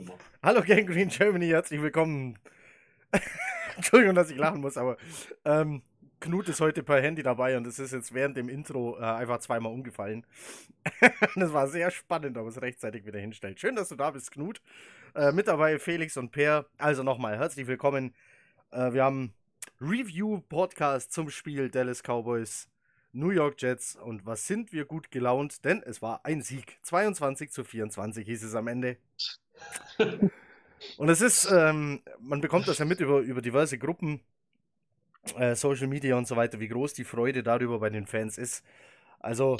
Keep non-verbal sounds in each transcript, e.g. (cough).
gemacht. Hallo Gang Green Germany, herzlich willkommen. (laughs) Entschuldigung, dass ich lachen muss, aber ähm, Knut ist heute per Handy dabei und es ist jetzt während dem Intro äh, einfach zweimal umgefallen. (laughs) das war sehr spannend, aber es rechtzeitig wieder hinstellt. Schön, dass du da bist, Knut. Äh, mit dabei Felix und Per. Also nochmal herzlich willkommen. Äh, wir haben Review-Podcast zum Spiel Dallas Cowboys New York Jets. Und was sind wir gut gelaunt? Denn es war ein Sieg. 22 zu 24 hieß es am Ende. Und es ist, ähm, man bekommt das ja mit über, über diverse Gruppen, äh, Social Media und so weiter, wie groß die Freude darüber bei den Fans ist. Also.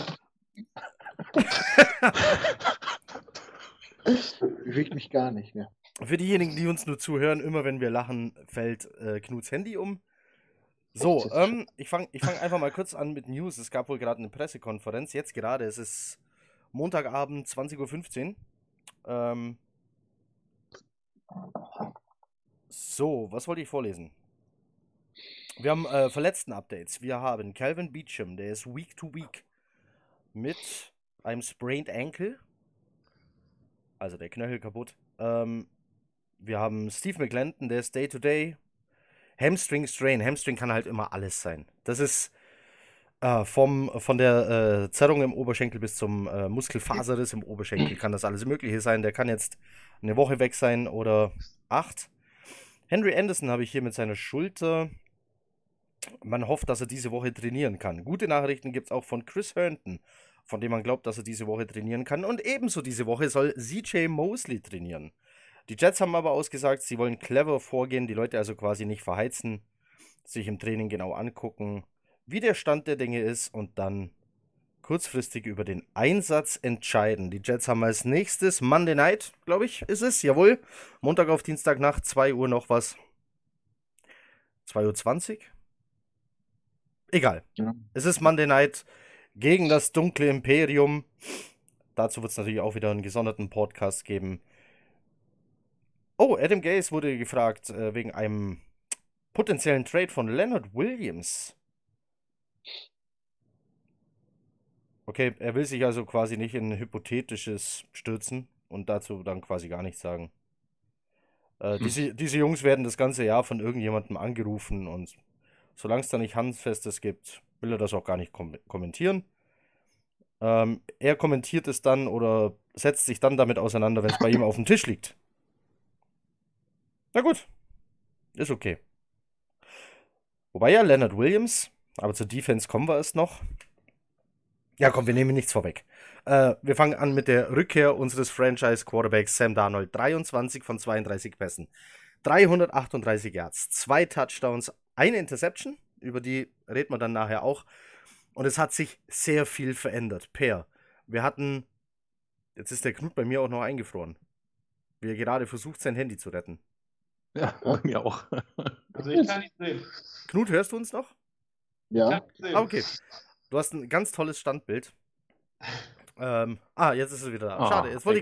Bewegt mich gar nicht mehr. Für diejenigen, die uns nur zuhören, immer wenn wir lachen, fällt äh, Knuts Handy um. So, ähm, ich fange ich fang einfach mal kurz an mit News. Es gab wohl gerade eine Pressekonferenz. Jetzt gerade, es ist Montagabend, 20.15 Uhr. Ähm, so, was wollte ich vorlesen? Wir haben äh, verletzten Updates. Wir haben Calvin Beecham, der ist Week to Week mit einem sprained Ankle. Also der Knöchel kaputt. Ähm, wir haben Steve McLendon, der ist Day to Day. Hamstring Strain. Hamstring kann halt immer alles sein. Das ist äh, vom, von der äh, Zerrung im Oberschenkel bis zum äh, Muskelfaserriss im Oberschenkel kann das alles Mögliche sein. Der kann jetzt eine Woche weg sein oder acht. Henry Anderson habe ich hier mit seiner Schulter man hofft, dass er diese Woche trainieren kann. Gute Nachrichten gibt es auch von Chris Herndon, von dem man glaubt, dass er diese Woche trainieren kann. Und ebenso diese Woche soll CJ Mosley trainieren. Die Jets haben aber ausgesagt, sie wollen clever vorgehen, die Leute also quasi nicht verheizen, sich im Training genau angucken, wie der Stand der Dinge ist und dann kurzfristig über den Einsatz entscheiden. Die Jets haben als nächstes Monday Night, glaube ich, ist es, jawohl. Montag auf Dienstag nach 2 Uhr noch was. 2.20 Uhr? Egal. Ja. Es ist Monday Night gegen das dunkle Imperium. Dazu wird es natürlich auch wieder einen gesonderten Podcast geben. Oh, Adam Gaze wurde gefragt äh, wegen einem potenziellen Trade von Leonard Williams. Okay, er will sich also quasi nicht in ein hypothetisches stürzen und dazu dann quasi gar nichts sagen. Äh, hm. diese, diese Jungs werden das ganze Jahr von irgendjemandem angerufen und Solange es da nicht Handfestes gibt, will er das auch gar nicht kom kommentieren. Ähm, er kommentiert es dann oder setzt sich dann damit auseinander, wenn es bei ihm auf dem Tisch liegt. Na gut, ist okay. Wobei ja Leonard Williams, aber zur Defense kommen wir erst noch. Ja, komm, wir nehmen nichts vorweg. Äh, wir fangen an mit der Rückkehr unseres Franchise-Quarterbacks Sam Darnold. 23 von 32 Pässen. 338 Yards, zwei Touchdowns, eine Interception, über die reden wir dann nachher auch. Und es hat sich sehr viel verändert. Per, wir hatten, jetzt ist der Knut bei mir auch noch eingefroren, wie er gerade versucht, sein Handy zu retten. Ja, (laughs) bei mir auch. Also ich kann nicht sehen. Knut, hörst du uns noch? Ja. Ah, okay. Du hast ein ganz tolles Standbild. Ähm, ah, jetzt ist es wieder da. Ah, schade. Jetzt wollte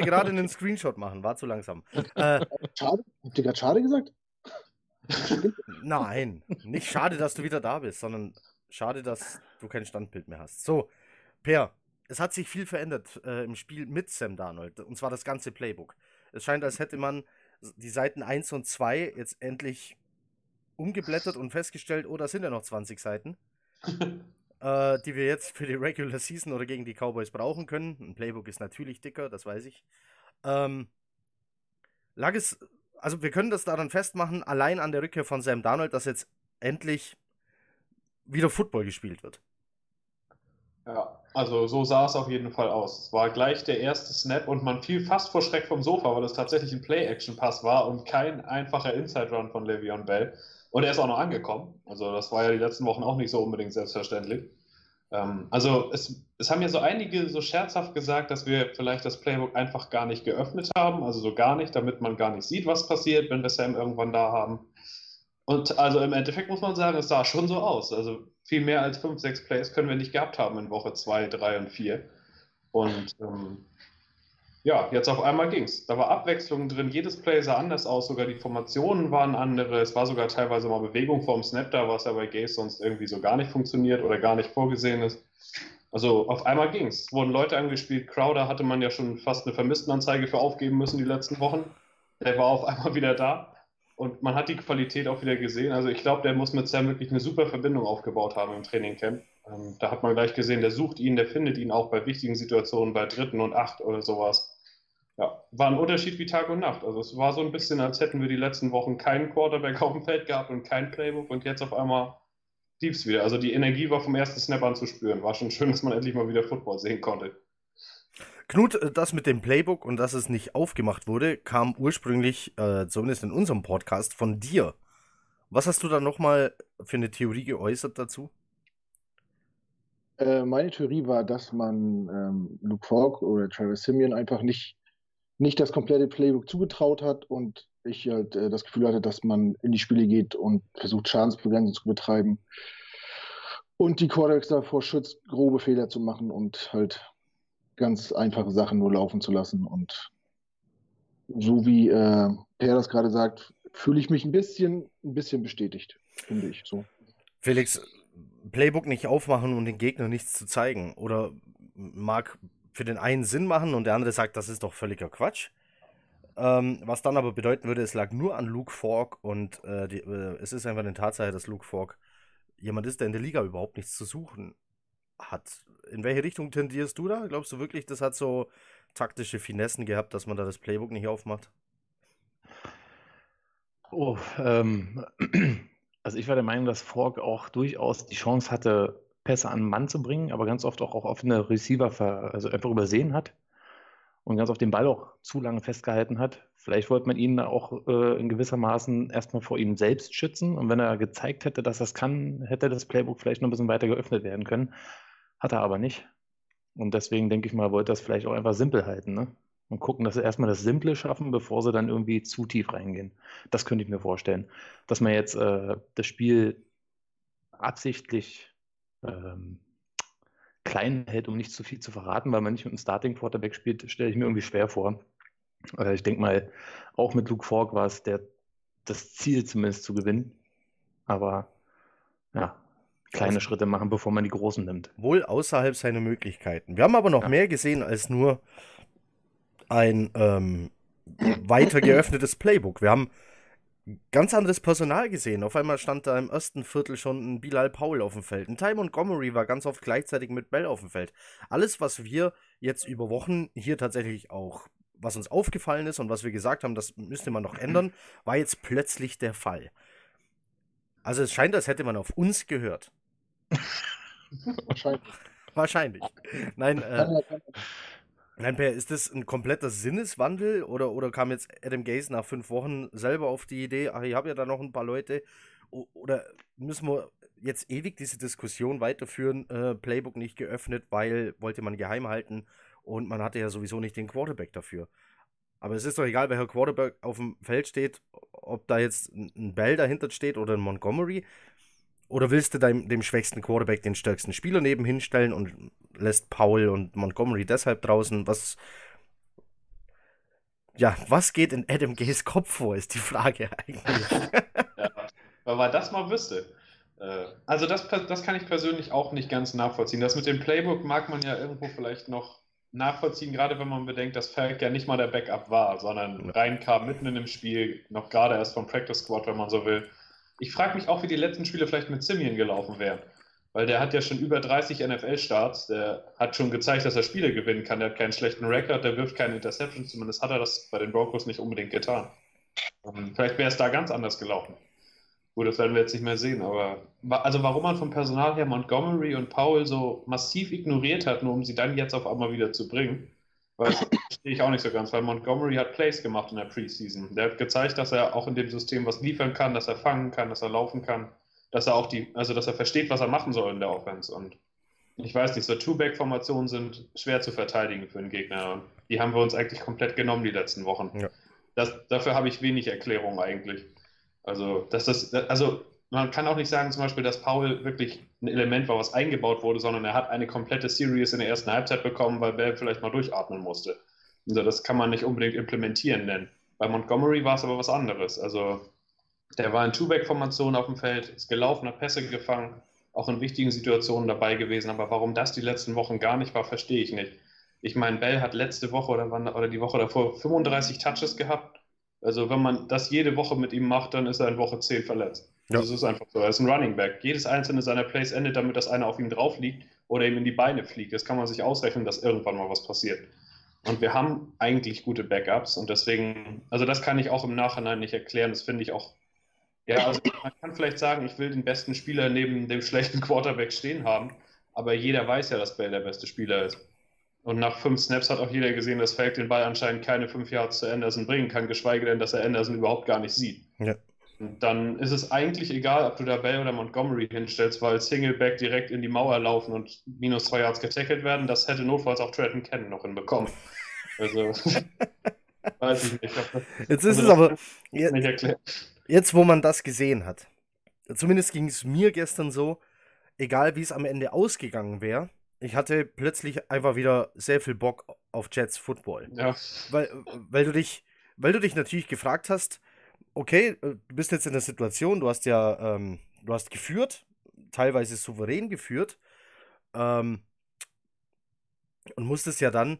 ich gerade einen (laughs) Screenshot machen, war zu langsam. Äh, schade? Habt ihr gerade schade gesagt? (laughs) Nein, nicht schade, dass du wieder da bist, sondern schade, dass du kein Standbild mehr hast. So, Per, es hat sich viel verändert äh, im Spiel mit Sam Darnold, und zwar das ganze Playbook. Es scheint, als hätte man die Seiten 1 und 2 jetzt endlich umgeblättert und festgestellt, oh, da sind ja noch 20 Seiten, (laughs) äh, die wir jetzt für die Regular Season oder gegen die Cowboys brauchen können. Ein Playbook ist natürlich dicker, das weiß ich. Ähm, lag es also wir können das daran festmachen, allein an der Rückkehr von Sam Darnold, dass jetzt endlich wieder Football gespielt wird. Ja, also so sah es auf jeden Fall aus. Es war gleich der erste Snap und man fiel fast vor Schreck vom Sofa, weil es tatsächlich ein Play-Action-Pass war und kein einfacher Inside-Run von Le'Veon Bell. Und er ist auch noch angekommen. Also das war ja die letzten Wochen auch nicht so unbedingt selbstverständlich. Ähm, also es, es haben ja so einige so scherzhaft gesagt, dass wir vielleicht das Playbook einfach gar nicht geöffnet haben, also so gar nicht, damit man gar nicht sieht, was passiert, wenn wir Sam irgendwann da haben. Und also im Endeffekt muss man sagen, es sah schon so aus. Also viel mehr als fünf, sechs Plays können wir nicht gehabt haben in Woche zwei, drei und vier. Und ähm, ja, jetzt auf einmal ging es. Da war Abwechslung drin, jedes Play sah anders aus, sogar die Formationen waren andere. Es war sogar teilweise mal Bewegung vorm Snap da, was ja bei Gaze sonst irgendwie so gar nicht funktioniert oder gar nicht vorgesehen ist. Also auf einmal ging es. Wurden Leute angespielt. Crowder hatte man ja schon fast eine Vermisstenanzeige für aufgeben müssen die letzten Wochen. Der war auf einmal wieder da. Und man hat die Qualität auch wieder gesehen. Also ich glaube, der muss mit Sam wirklich eine super Verbindung aufgebaut haben im Trainingcamp. Ähm, da hat man gleich gesehen, der sucht ihn, der findet ihn auch bei wichtigen Situationen, bei dritten und acht oder sowas. Ja, war ein Unterschied wie Tag und Nacht. Also es war so ein bisschen, als hätten wir die letzten Wochen keinen Quarterback auf dem Feld gehabt und kein Playbook und jetzt auf einmal lief's wieder. Also die Energie war vom ersten Snap an zu spüren. War schon schön, dass man endlich mal wieder Football sehen konnte. Knut, äh, das mit dem Playbook und dass es nicht aufgemacht wurde, kam ursprünglich, äh, zumindest in unserem Podcast, von dir. Was hast du da nochmal für eine Theorie geäußert dazu? Äh, meine Theorie war, dass man ähm, Luke Falk oder Travis Simeon einfach nicht, nicht das komplette Playbook zugetraut hat und ich halt äh, das Gefühl hatte, dass man in die Spiele geht und versucht, Schadensbegrenzung zu betreiben und die Quarterbacks davor schützt, grobe Fehler zu machen und halt ganz einfache Sachen nur laufen zu lassen. Und so wie äh, Per das gerade sagt, fühle ich mich ein bisschen, ein bisschen bestätigt, finde ich so. Felix, Playbook nicht aufmachen und den Gegner nichts zu zeigen. Oder mag für den einen Sinn machen und der andere sagt, das ist doch völliger Quatsch. Ähm, was dann aber bedeuten würde, es lag nur an Luke Falk und äh, die, äh, es ist einfach eine Tatsache, dass Luke Falk jemand ist, der in der Liga überhaupt nichts zu suchen hat. In welche Richtung tendierst du da? Glaubst du wirklich, das hat so taktische Finessen gehabt, dass man da das Playbook nicht aufmacht? Oh, ähm, (clears throat) also ich war der Meinung, dass Fork auch durchaus die Chance hatte, Pässe an den Mann zu bringen, aber ganz oft auch auf offene Receiver also einfach übersehen hat und ganz auf den Ball auch zu lange festgehalten hat. Vielleicht wollte man ihn auch äh, in gewissermaßen erstmal vor ihm selbst schützen. Und wenn er gezeigt hätte, dass das kann, hätte das Playbook vielleicht noch ein bisschen weiter geöffnet werden können. Hat er aber nicht. Und deswegen denke ich mal, wollte das vielleicht auch einfach simpel halten. Ne? Und gucken, dass sie erstmal das Simple schaffen, bevor sie dann irgendwie zu tief reingehen. Das könnte ich mir vorstellen. Dass man jetzt äh, das Spiel absichtlich ähm, klein hält, um nicht zu viel zu verraten, weil man nicht mit einem Starting Quarterback spielt, stelle ich mir irgendwie schwer vor. Also ich denke mal, auch mit Luke Falk war es der, das Ziel zumindest zu gewinnen. Aber ja, kleine Schritte machen, bevor man die großen nimmt. Wohl außerhalb seiner Möglichkeiten. Wir haben aber noch ja. mehr gesehen als nur ein ähm, weiter geöffnetes (clears throat) Playbook. Wir haben ganz anderes Personal gesehen. Auf einmal stand da im ersten Viertel schon ein Bilal Paul auf dem Feld. Ein Ty Montgomery war ganz oft gleichzeitig mit Bell auf dem Feld. Alles, was wir jetzt über Wochen hier tatsächlich auch, was uns aufgefallen ist und was wir gesagt haben, das müsste man noch (clears throat) ändern, war jetzt plötzlich der Fall. Also es scheint, als hätte man auf uns gehört. (laughs) Wahrscheinlich. Wahrscheinlich. Nein, äh, Nein, Per, ist das ein kompletter Sinneswandel oder, oder kam jetzt Adam Gaze nach fünf Wochen selber auf die Idee, ach, ich habe ja da noch ein paar Leute, oder müssen wir jetzt ewig diese Diskussion weiterführen, äh, Playbook nicht geöffnet, weil wollte man geheim halten und man hatte ja sowieso nicht den Quarterback dafür. Aber es ist doch egal, welcher Quarterback auf dem Feld steht, ob da jetzt ein Bell dahinter steht oder ein Montgomery. Oder willst du deinem, dem schwächsten Quarterback den stärksten Spieler nebenhin stellen und lässt Paul und Montgomery deshalb draußen? Was. Ja, was geht in Adam Gays Kopf vor, ist die Frage eigentlich. ja, wenn man das mal wüsste. Äh, also das, das kann ich persönlich auch nicht ganz nachvollziehen. Das mit dem Playbook mag man ja irgendwo vielleicht noch nachvollziehen, gerade wenn man bedenkt, dass Falk ja nicht mal der Backup war, sondern reinkam mitten in dem Spiel, noch gerade erst vom Practice Squad, wenn man so will. Ich frage mich auch, wie die letzten Spiele vielleicht mit Simeon gelaufen wären. Weil der hat ja schon über 30 NFL-Starts, der hat schon gezeigt, dass er Spiele gewinnen kann. Der hat keinen schlechten Rekord, der wirft keine Interception, zumindest hat er das bei den Broncos nicht unbedingt getan. Um, vielleicht wäre es da ganz anders gelaufen. Gut, das werden wir jetzt nicht mehr sehen, aber also warum man vom Personal her Montgomery und Powell so massiv ignoriert hat, nur um sie dann jetzt auf einmal wieder zu bringen, das verstehe ich auch nicht so ganz, weil Montgomery hat Plays gemacht in der Preseason. Der hat gezeigt, dass er auch in dem System was liefern kann, dass er fangen kann, dass er laufen kann, dass er auch die, also dass er versteht, was er machen soll in der Offense. Und ich weiß nicht, so Two-Back-Formationen sind schwer zu verteidigen für einen Gegner. Und die haben wir uns eigentlich komplett genommen die letzten Wochen. Ja. Das, dafür habe ich wenig Erklärung eigentlich. Also, dass das, also man kann auch nicht sagen, zum Beispiel, dass Paul wirklich ein Element war, was eingebaut wurde, sondern er hat eine komplette Series in der ersten Halbzeit bekommen, weil Bell vielleicht mal durchatmen musste. Also das kann man nicht unbedingt implementieren nennen. Bei Montgomery war es aber was anderes. Also der war in Two-Back-Formation auf dem Feld, ist gelaufen, hat Pässe gefangen, auch in wichtigen Situationen dabei gewesen. Aber warum das die letzten Wochen gar nicht war, verstehe ich nicht. Ich meine, Bell hat letzte Woche oder, wann, oder die Woche davor 35 Touches gehabt. Also wenn man das jede Woche mit ihm macht, dann ist er in Woche 10 verletzt. Ja. Das ist einfach so. Er ist ein Running Back. Jedes einzelne seiner Plays endet damit, dass einer auf ihm drauf liegt oder ihm in die Beine fliegt. Das kann man sich ausrechnen, dass irgendwann mal was passiert. Und wir haben eigentlich gute Backups und deswegen, also das kann ich auch im Nachhinein nicht erklären. Das finde ich auch. Ja, also man kann vielleicht sagen, ich will den besten Spieler neben dem schlechten Quarterback stehen haben, aber jeder weiß ja, dass Bell der beste Spieler ist. Und nach fünf Snaps hat auch jeder gesehen, dass Falk den Ball anscheinend keine fünf Yards zu Anderson bringen kann, geschweige denn, dass er Anderson überhaupt gar nicht sieht. Ja. Dann ist es eigentlich egal, ob du da Bell oder Montgomery hinstellst, weil Singleback direkt in die Mauer laufen und minus zwei Yards getackelt werden. Das hätte notfalls auch Trenton Cannon noch hinbekommen. Also, (laughs) weiß ich nicht. Jetzt ist also, es aber. Jetzt, jetzt, wo man das gesehen hat, zumindest ging es mir gestern so, egal wie es am Ende ausgegangen wäre, ich hatte plötzlich einfach wieder sehr viel Bock auf Jets Football. Ja. Weil, weil du dich, weil du dich natürlich gefragt hast, okay, äh, du bist jetzt in der Situation, du hast ja, ähm, du hast geführt, teilweise souverän geführt, ähm, und musstest ja dann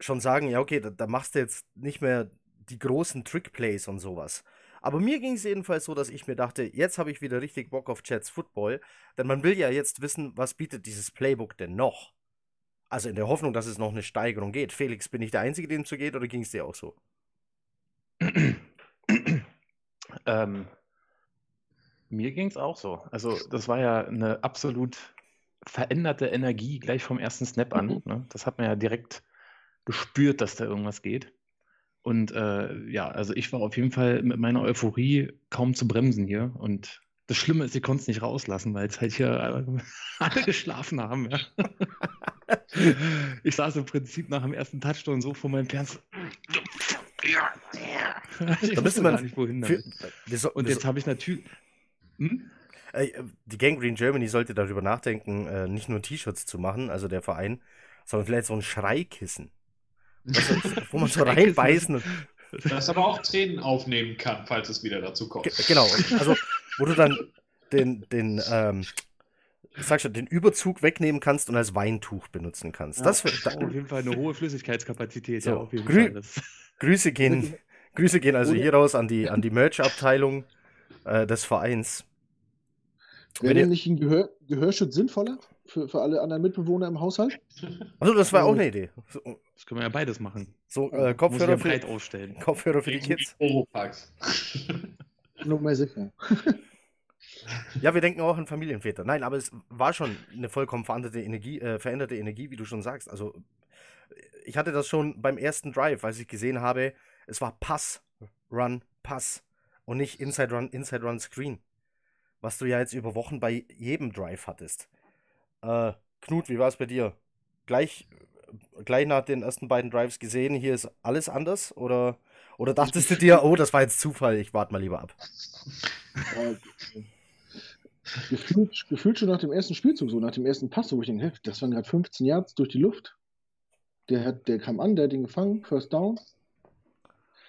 schon sagen, ja, okay, da, da machst du jetzt nicht mehr die großen Trickplays und sowas. Aber mir ging es jedenfalls so, dass ich mir dachte, jetzt habe ich wieder richtig Bock auf Jets Football, denn man will ja jetzt wissen, was bietet dieses Playbook denn noch? Also in der Hoffnung, dass es noch eine Steigerung geht. Felix, bin ich der Einzige, dem es so geht, oder ging es dir auch so? (clears throat) ähm, mir ging es auch so. Also das war ja eine absolut veränderte Energie gleich vom ersten Snap an. Mhm. Ne? Das hat man ja direkt gespürt, dass da irgendwas geht. Und äh, ja, also ich war auf jeden Fall mit meiner Euphorie kaum zu bremsen hier. Und das Schlimme ist, ich konnte es nicht rauslassen, weil es halt hier (laughs) alle geschlafen haben. Ja. (laughs) ich saß im Prinzip nach dem ersten Touchdown so vor meinem Fernseher. Ich da wusste gar nicht, wohin. Für, Und jetzt habe ich natürlich. Hm? Die Gang Green Germany sollte darüber nachdenken, äh, nicht nur T-Shirts zu machen, also der Verein, sondern vielleicht so ein Schreikissen. Also, (laughs) wo man so reinbeißen. Das aber auch Tränen aufnehmen kann, falls es wieder dazu kommt. genau, also wo du dann den, den, ähm, sag schon, den Überzug wegnehmen kannst und als Weintuch benutzen kannst. Ja, das wird auf jeden Fall eine hohe Flüssigkeitskapazität. So, ja, auf jeden Grü Fall. Grüße gehen, Grüße gehen also hier raus an die, (laughs) an die Merch-Abteilung äh, des Vereins. Wäre denn nicht ein Gehör, Gehörschutz sinnvoller für, für alle anderen Mitbewohner im Haushalt? Also das war auch eine Idee. So, das können wir ja beides machen. So, äh, Kopfhörer, ja für, aufstellen. Kopfhörer für die Kids. (laughs) Nur mal sicher. (laughs) Ja, wir denken auch an Familienväter. Nein, aber es war schon eine vollkommen veränderte Energie, äh, veränderte Energie, wie du schon sagst. Also, ich hatte das schon beim ersten Drive, als ich gesehen habe, es war Pass, Run, Pass und nicht Inside Run, Inside Run, Screen was du ja jetzt über Wochen bei jedem Drive hattest. Äh, Knut, wie war es bei dir? Gleich, gleich nach den ersten beiden Drives gesehen, hier ist alles anders? Oder, oder dachtest du dir, oh, das war jetzt Zufall, ich warte mal lieber ab? gefühlt, gefühlt schon nach dem ersten Spielzug, so nach dem ersten Pass, wo ich denke, das waren gerade 15 Yards durch die Luft. Der, hat, der kam an, der hat ihn gefangen, First Down.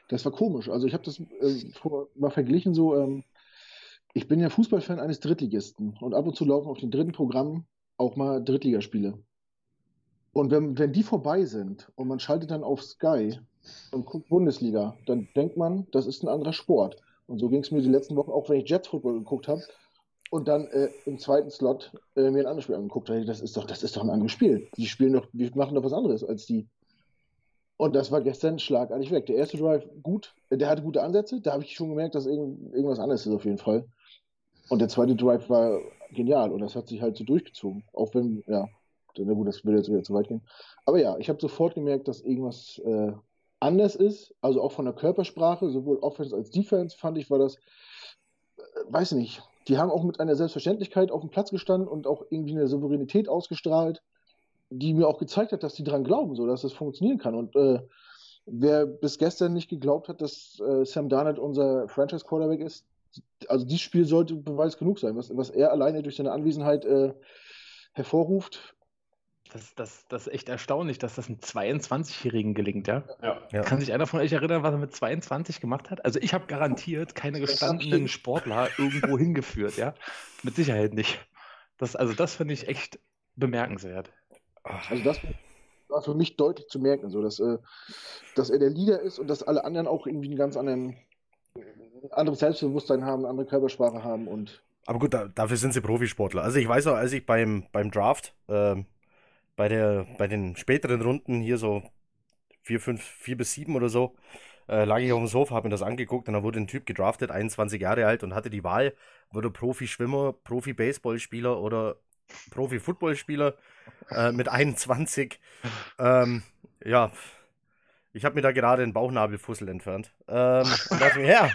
Das war komisch. Also ich habe das äh, vor, mal verglichen so, ähm, ich bin ja Fußballfan eines Drittligisten und ab und zu laufen auf den dritten Programm auch mal Drittligaspiele. Und wenn, wenn die vorbei sind und man schaltet dann auf Sky und guckt Bundesliga, dann denkt man, das ist ein anderer Sport. Und so ging es mir die letzten Wochen, auch wenn ich Jets Football geguckt habe und dann äh, im zweiten Slot äh, mir ein anderes Spiel angeguckt habe. Das ist doch, das ist doch ein anderes Spiel. Die spielen doch, die machen doch was anderes als die. Und das war gestern schlagartig weg. Der erste Drive gut, der hatte gute Ansätze, da habe ich schon gemerkt, dass irgend, irgendwas anderes ist auf jeden Fall. Und der zweite Drive war genial und das hat sich halt so durchgezogen. Auch wenn, ja, na gut, das würde jetzt wieder zu weit gehen. Aber ja, ich habe sofort gemerkt, dass irgendwas äh, anders ist. Also auch von der Körpersprache, sowohl Offense als Defense, fand ich, war das, äh, weiß nicht, die haben auch mit einer Selbstverständlichkeit auf dem Platz gestanden und auch irgendwie eine Souveränität ausgestrahlt, die mir auch gezeigt hat, dass die dran glauben, so dass das funktionieren kann. Und äh, wer bis gestern nicht geglaubt hat, dass äh, Sam Darnold unser Franchise Quarterback ist, also dieses Spiel sollte Beweis genug sein, was, was er alleine durch seine Anwesenheit äh, hervorruft. Das, das, das ist echt erstaunlich, dass das einem 22-Jährigen gelingt, ja? ja? Kann sich einer von euch erinnern, was er mit 22 gemacht hat? Also ich habe garantiert keine gestandenen Sportler irgendwo hingeführt, ja? Mit Sicherheit nicht. Das, also das finde ich echt bemerkenswert. Also das war für mich deutlich zu merken, so dass, äh, dass er der Leader ist und dass alle anderen auch irgendwie einen ganz anderen anderes Selbstbewusstsein haben, andere Körpersprache haben und Aber gut, da, dafür sind sie Profisportler. Also ich weiß noch, als ich beim, beim Draft ähm, bei, der, bei den späteren Runden hier so 4, 5, 4 bis 7 oder so, äh, lag ich auf dem Sofa, habe mir das angeguckt und dann wurde ein Typ gedraftet, 21 Jahre alt und hatte die Wahl, wurde Profi-Schwimmer, Profi-Baseballspieler oder Profi-Footballspieler äh, mit 21. Ähm, ja, ich habe mir da gerade den Bauchnabelfussel entfernt. Ähm, und dachte mir, ja,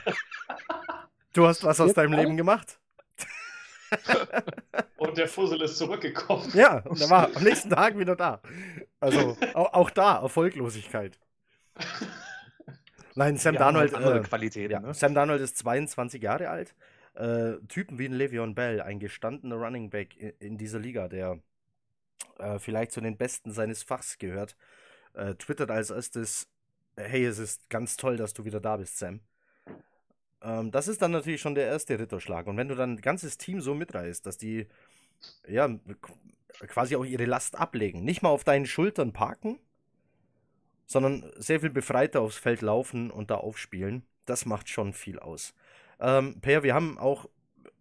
du hast was aus deinem? Leben gemacht. (laughs) Und der Fussel ist zurückgekommen. Ja, und er war am nächsten Tag wieder da. Also auch, auch da Erfolglosigkeit. Nein, Sam haben Darnold, halt andere äh, Qualitäten, ja, ne? Sam Darnold ist 22 Jahre alt. Äh, Typen wie ein Le'Veon Bell, ein gestandener Running Back in, dieser Liga, der äh, vielleicht zu den Besten seines Fachs gehört, äh, twittert als erstes, hey, es ist ganz toll, dass du wieder da bist, Sam. Ähm, das ist dann natürlich schon der erste Ritterschlag. Und wenn du dann ein ganzes Team so mitreißt, dass die ja qu- quasi auch ihre Last ablegen, nicht mal auf deinen Schultern parken, sondern sehr viel befreiter aufs Feld laufen und da aufspielen, das macht schon viel aus. Ähm, per, wir haben auch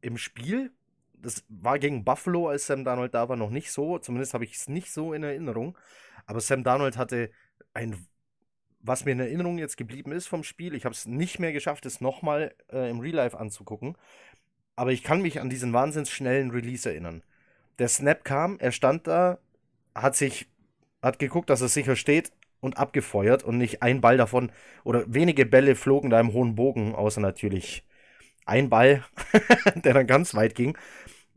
im Spiel, das war gegen Buffalo, als Sam Darnold da war, noch nicht so, zumindest habe ich es nicht so in Erinnerung, aber Sam Darnold hatte ein, was mir in Erinnerung jetzt geblieben ist vom Spiel, ich habe es nicht mehr geschafft, es nochmal äh, im Real Life anzugucken, aber ich kann mich an diesen wahnsinns schnellen Release erinnern. Der Snap kam, er stand da, hat sich, hat geguckt, dass er sicher steht und abgefeuert und nicht ein Ball davon oder wenige Bälle flogen da im hohen Bogen, außer natürlich ein Ball, (laughs) der dann ganz weit ging.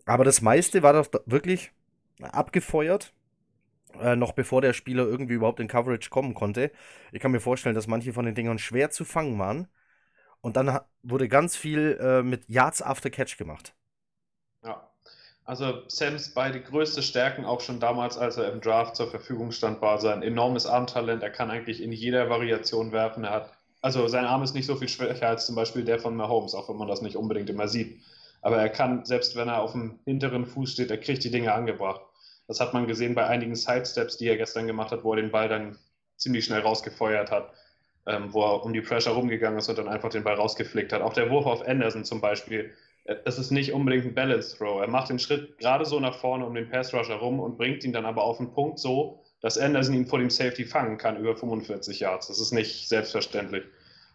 Aber das meiste war doch wirklich abgefeuert, äh, noch bevor der Spieler irgendwie überhaupt in Coverage kommen konnte. Ich kann mir vorstellen, dass manche von den Dingern schwer zu fangen waren. Und dann wurde ganz viel äh, mit Yards after Catch gemacht. Ja. Also Sams beide größte Stärken, auch schon damals, als er im Draft zur Verfügung stand, war sein enormes Armtalent. Er kann eigentlich in jeder Variation werfen. Er hat, also sein Arm ist nicht so viel schwächer als zum Beispiel der von Mahomes, auch wenn man das nicht unbedingt immer sieht. Aber er kann, selbst wenn er auf dem hinteren Fuß steht, er kriegt die Dinge angebracht. Das hat man gesehen bei einigen Sidesteps, die er gestern gemacht hat, wo er den Ball dann ziemlich schnell rausgefeuert hat, ähm, wo er um die Pressure rumgegangen ist und dann einfach den Ball rausgeflickt hat. Auch der Wurf auf Anderson zum Beispiel, äh, es ist nicht unbedingt ein Balance Throw. Er macht den Schritt gerade so nach vorne um den Pass Rusher rum und bringt ihn dann aber auf einen Punkt so, dass Anderson ihn vor dem Safety fangen kann über 45 Yards. Das ist nicht selbstverständlich.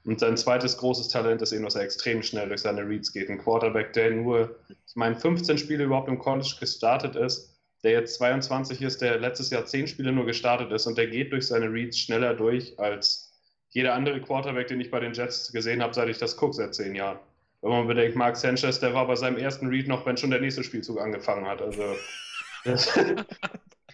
Und sein zweites großes Talent ist eben, dass er extrem schnell durch seine Reads geht. Ein Quarterback, der nur, ich meine, 15 Spiele überhaupt im College gestartet ist, der jetzt 22 ist, der letztes Jahr 10 Spiele nur gestartet ist und der geht durch seine Reads schneller durch als jeder andere Quarterback, den ich bei den Jets gesehen habe, seit ich das gucke, seit 10 Jahren. Wenn man bedenkt, Mark Sanchez, der war bei seinem ersten Read noch, wenn schon der nächste Spielzug angefangen hat. Also (laughs)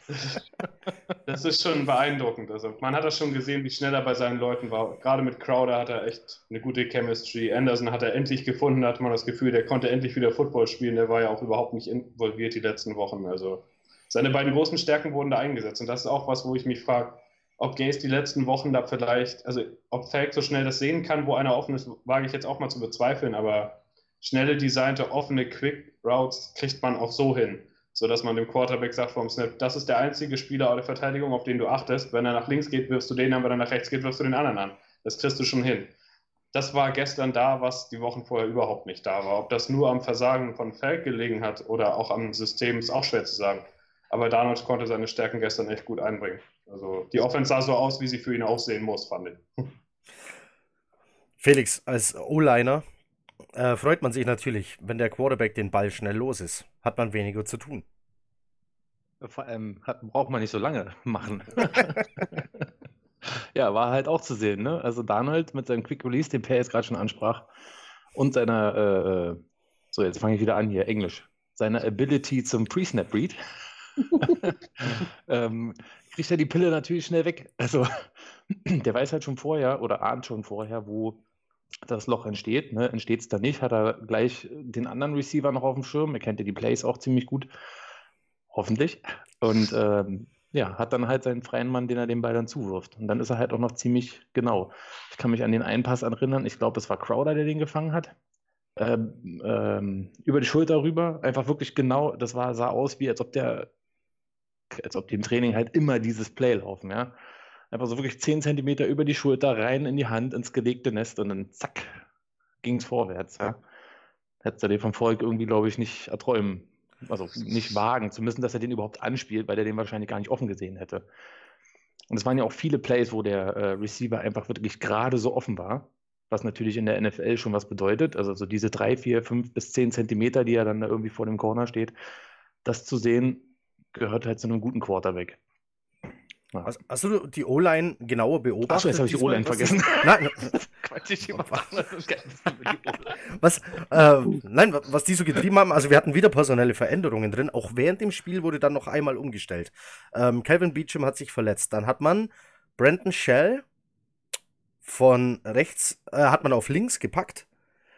(laughs) das ist schon beeindruckend. Also man hat das schon gesehen, wie schnell er bei seinen Leuten war. Gerade mit Crowder hat er echt eine gute Chemistry. Anderson hat er endlich gefunden, da hatte man das Gefühl, der konnte endlich wieder Football spielen. Der war ja auch überhaupt nicht involviert die letzten Wochen. Also seine beiden großen Stärken wurden da eingesetzt. Und das ist auch was, wo ich mich frage, ob Gaze die letzten Wochen da vielleicht, also ob Falk so schnell das sehen kann, wo einer offen ist, wage ich jetzt auch mal zu bezweifeln, aber schnelle, designte, offene Quick Routes kriegt man auch so hin, sodass man dem Quarterback sagt vom Snap, das ist der einzige Spieler der Verteidigung, auf den du achtest. Wenn er nach links geht, wirfst du den an, wenn er nach rechts geht, wirfst du den anderen an. Das kriegst du schon hin. Das war gestern da, was die Wochen vorher überhaupt nicht da war. Ob das nur am Versagen von Falk gelegen hat oder auch am System, ist auch schwer zu sagen. Aber Darnold konnte seine Stärken gestern echt gut einbringen. Also die Offense sah so aus, wie sie für ihn aussehen muss, fand ich. Felix, als O-Liner äh, freut man sich natürlich, wenn der Quarterback den Ball schnell los ist. Hat man weniger zu tun. Vor allem hat, braucht man nicht so lange (laughs) machen. (laughs) ja, war halt auch zu sehen. Ne? Also Darnold mit seinem Quick Release, den Per jetzt gerade schon ansprach, und seiner, äh, äh, so jetzt fange ich wieder an hier, Englisch, seiner Ability zum Pre-Snap Read, (laughs) ähm, kriegt er die Pille natürlich schnell weg. Also (clears throat) der weiß halt schon vorher oder ahnt schon vorher, wo das Loch entsteht. Ne? Entsteht es da nicht, hat er gleich den anderen Receiver noch auf dem Schirm. Er kennt ja die Plays auch ziemlich gut. Hoffentlich. Und ähm, ja, hat dann halt seinen freien Mann, den er dem Ball dann zuwirft. Und dann ist er halt auch noch ziemlich genau. Ich kann mich an den einen Pass erinnern. Ich glaube, es war Crowder, der den gefangen hat. ähm, ähm, über die Schulter rüber. Einfach wirklich genau, das war, sah aus, wie als ob der, als ob die im Training halt immer dieses Play laufen, ja. Einfach so wirklich 10 Zentimeter über die Schulter, rein in die Hand, ins gelegte Nest und dann zack, ging es vorwärts, ja. Hättest du dir vom Volk irgendwie, glaube ich, nicht erträumen, also nicht wagen, zumindest, dass er den überhaupt anspielt, weil er den wahrscheinlich gar nicht offen gesehen hätte. Und es waren ja auch viele Plays, wo der äh, Receiver einfach wirklich gerade so offen war was natürlich in der NFL schon was bedeutet. Also so diese drei, vier, fünf bis zehn Zentimeter, die er dann da irgendwie vor dem Corner steht, das zu sehen, gehört halt zu einem guten Quarterback. Hast, hast, du die O-Line genauer beobachtet? Achso, jetzt habe ich die O-Line vergessen. (laughs) Nein, (laughs) was, (laughs) äh, nein, was die so getrieben haben, also wir hatten wieder personelle Veränderungen drin. Auch während dem Spiel wurde dann noch einmal umgestellt. Ähm, Calvin Beecham hat sich verletzt. Dann hat man Brandon Shell von rechts, äh, hat man auf links gepackt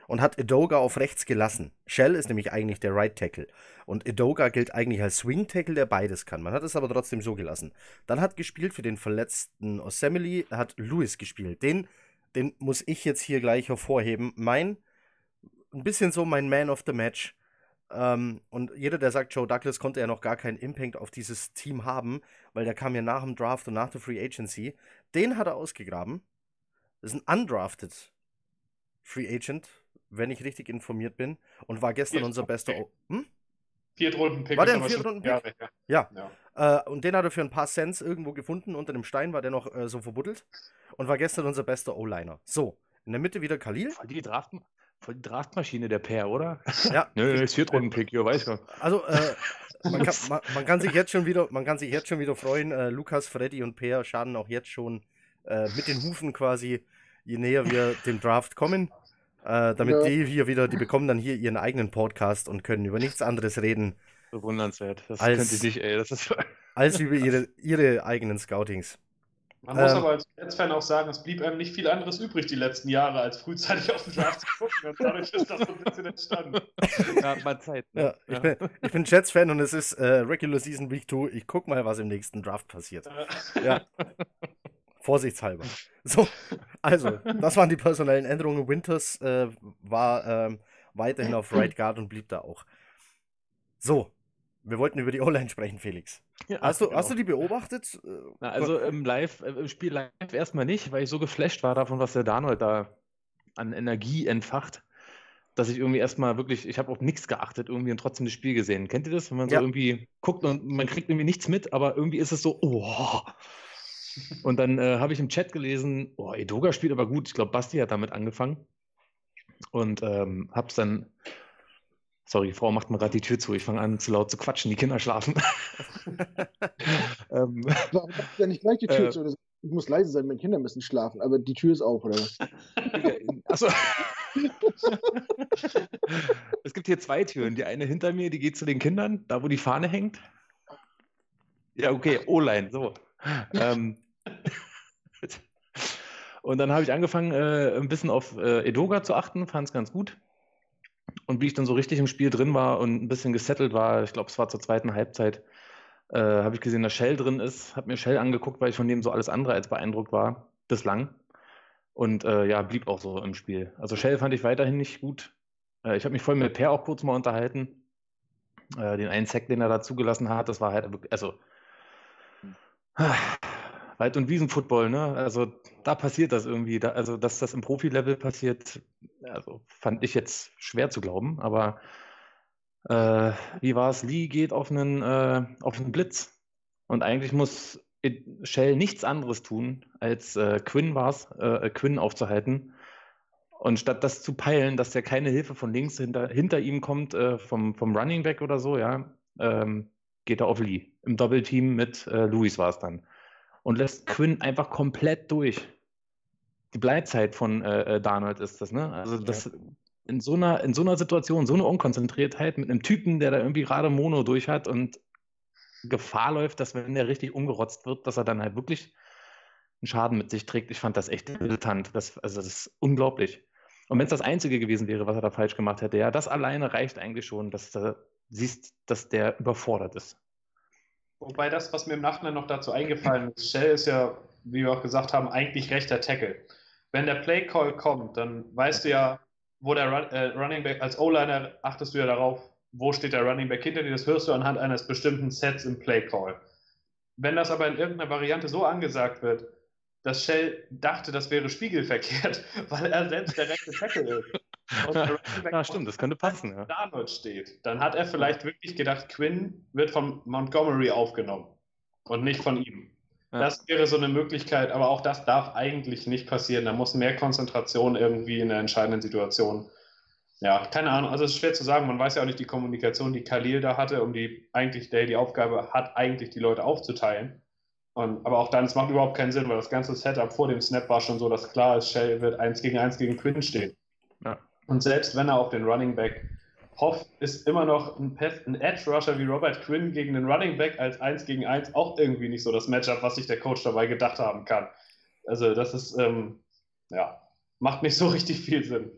und hat Edoga auf rechts gelassen. Shell ist nämlich eigentlich der Right Tackle. Und Edoga gilt eigentlich als Swing Tackle, der beides kann. Man hat es aber trotzdem so gelassen. Dann hat gespielt für den verletzten Osemele, hat Lewis gespielt. Den, den muss ich jetzt hier gleich hervorheben. Mein, ein bisschen so mein Man of the Match. Ähm, und jeder, der sagt, Joe Douglas konnte ja noch gar keinen Impact auf dieses Team haben, weil der kam ja nach dem Draft und nach der Free Agency. Den hat er ausgegraben das ist ein undrafted Free Agent, wenn ich richtig informiert bin. Und war gestern unser bester. O hm? Viertrunden-Pick. War der ein Viertrunden-Pick? Ja. ja. ja. Äh, und den hat er für ein paar Cents irgendwo gefunden. Unter dem Stein war der noch äh, so verbuddelt. Und war gestern unser bester O-Liner. So, in der Mitte wieder Khalil. Voll die, Draft, voll die Draftmaschine der Pair, oder? Ja. (laughs) Nö, ist Viertrunden-Pick, ja, weiß ich Also, äh, (laughs) man, kann, man, man, kann, sich jetzt schon wieder, man kann sich jetzt schon wieder freuen. Äh, Lukas, Freddy und Peer schaden auch jetzt schon äh, mit den Hufen quasi je näher wir dem Draft kommen. Äh, damit ja. die hier wieder, die bekommen dann hier ihren eigenen Podcast und können über nichts anderes reden. Bewundernswert. Das als, könnte ich nicht, ey. Das ist (laughs) als über ihre, ihre eigenen Scoutings. Man ähm, muss aber als Jets-Fan auch sagen, es blieb einem nicht viel anderes übrig die letzten Jahre, als frühzeitig auf den Draft zu gucken. Und dadurch ist das so ein bisschen entstanden. (laughs) Ja, mal Zeit. Ne? Ja, ich, ja. Bin, ich bin Jets-Fan und es ist äh, Regular Season Week 2. Ich guck mal, was im nächsten Draft passiert. Ja. (laughs) Vorsichtshalber. So, also, das waren die personellen Änderungen. Winters äh, war ähm, weiterhin auf Right Guard und blieb da auch. So, wir wollten über die O-Line sprechen, Felix. Ja, hast, du, genau. hast du die beobachtet? Na, also im Live, äh, im Spiel live erstmal nicht, weil ich so geflasht war davon, was der Daniel da an Energie entfacht, dass ich irgendwie erstmal wirklich, ich habe auf nichts geachtet, irgendwie und trotzdem das Spiel gesehen. Kennt ihr das? Wenn man ja. so irgendwie guckt und man kriegt irgendwie nichts mit, aber irgendwie ist es so, oh, und dann äh, habe ich im Chat gelesen, oh, Edoga spielt aber gut. Ich glaube, Basti hat damit angefangen. Und ähm, habe es dann, sorry, die Frau macht mir gerade die Tür zu. Ich fange an, zu laut zu quatschen. Die Kinder schlafen. (laughs) ähm, Warum macht ja nicht gleich die Tür äh, zu? Ich muss leise sein, meine Kinder müssen schlafen, aber die Tür ist auf, oder was? (laughs) Achso. (laughs) es gibt hier zwei Türen. Die eine hinter mir, die geht zu den Kindern, da wo die Fahne hängt. Ja, okay, O-Line, so. ähm, und dann habe ich angefangen, äh, ein bisschen auf äh, Edoga zu achten, fand es ganz gut. Und wie ich dann so richtig im Spiel drin war und ein bisschen gesettelt war, ich glaube, es war zur zweiten Halbzeit, äh, habe ich gesehen, dass Shell drin ist, habe mir Shell angeguckt, weil ich von dem so alles andere als beeindruckt war, bislang. Und äh, ja, blieb auch so im Spiel. Also Shell fand ich weiterhin nicht gut. Äh, ich habe mich voll mit Per auch kurz mal unterhalten. Äh, den einen Sack, den er da zugelassen hat, das war halt, also Wald- und Wiesenfootball, ne? Also da passiert das irgendwie. Da, also, dass das im Profilevel passiert, also fand ich jetzt schwer zu glauben. Aber äh, wie war es? Lee geht auf einen, äh, auf einen Blitz. Und eigentlich muss Shell nichts anderes tun, als äh, Quinn war es, äh, Quinn aufzuhalten. Und statt das zu peilen, dass der keine Hilfe von links hinter, hinter ihm kommt, äh, vom, vom Running Back oder so, ja, ähm, geht er auf Lee. Im Doppelteam mit äh, Luis war es dann und lässt Quinn einfach komplett durch. Die Bleizeit von äh, äh, Darnold ist das, ne? Also das in so einer, in so einer Situation, so eine Unkonzentriertheit mit einem Typen, der da irgendwie gerade Mono durch hat und Gefahr läuft, dass wenn der richtig umgerotzt wird, dass er dann halt wirklich einen Schaden mit sich trägt. Ich fand das echt irritant. Das, also das ist unglaublich. Und wenn es das Einzige gewesen wäre, was er da falsch gemacht hätte, ja, das alleine reicht eigentlich schon, dass du siehst, dass der überfordert ist. Wobei das, was mir im Nachhinein noch dazu eingefallen ist, Shell ist ja, wie wir auch gesagt haben, eigentlich rechter Tackle. Wenn der Play Call kommt, dann weißt du ja, wo der Run, äh, Running Back, als O-Liner achtest du ja darauf, wo steht der Running Back hinter dir, das hörst du anhand eines bestimmten Sets im Play Call. Wenn das aber in irgendeiner Variante so angesagt wird, dass Shell dachte, das wäre spiegelverkehrt, (laughs) weil er selbst der rechte Tackle ist. Ja, stimmt, das könnte passen. Ja. Darnold steht. Dann hat er vielleicht wirklich gedacht, Quinn wird von Montgomery aufgenommen und nicht von ihm. Ja. Das wäre so eine Möglichkeit, aber auch das darf eigentlich nicht passieren. Da muss mehr Konzentration irgendwie in der entscheidenden Situation. Ja, keine Ahnung. Also es ist schwer zu sagen. Man weiß ja auch nicht die Kommunikation, die Khalil da hatte, um die eigentlich, der die Aufgabe hat, eigentlich die Leute aufzuteilen. Und, aber auch dann, es macht überhaupt keinen Sinn, weil das ganze Setup vor dem Snap war schon so, dass klar ist, Shell wird 1 gegen 1 gegen Quinn stehen. Ja. Und selbst wenn er auf den Running Back hofft, ist immer noch ein, ein Edge Rusher wie Robert Quinn gegen den Running Back als 1 gegen 1 auch irgendwie nicht so das Matchup, was sich der Coach dabei gedacht haben kann. Also das ist, ähm, ja, macht nicht so (laughs) richtig viel Sinn.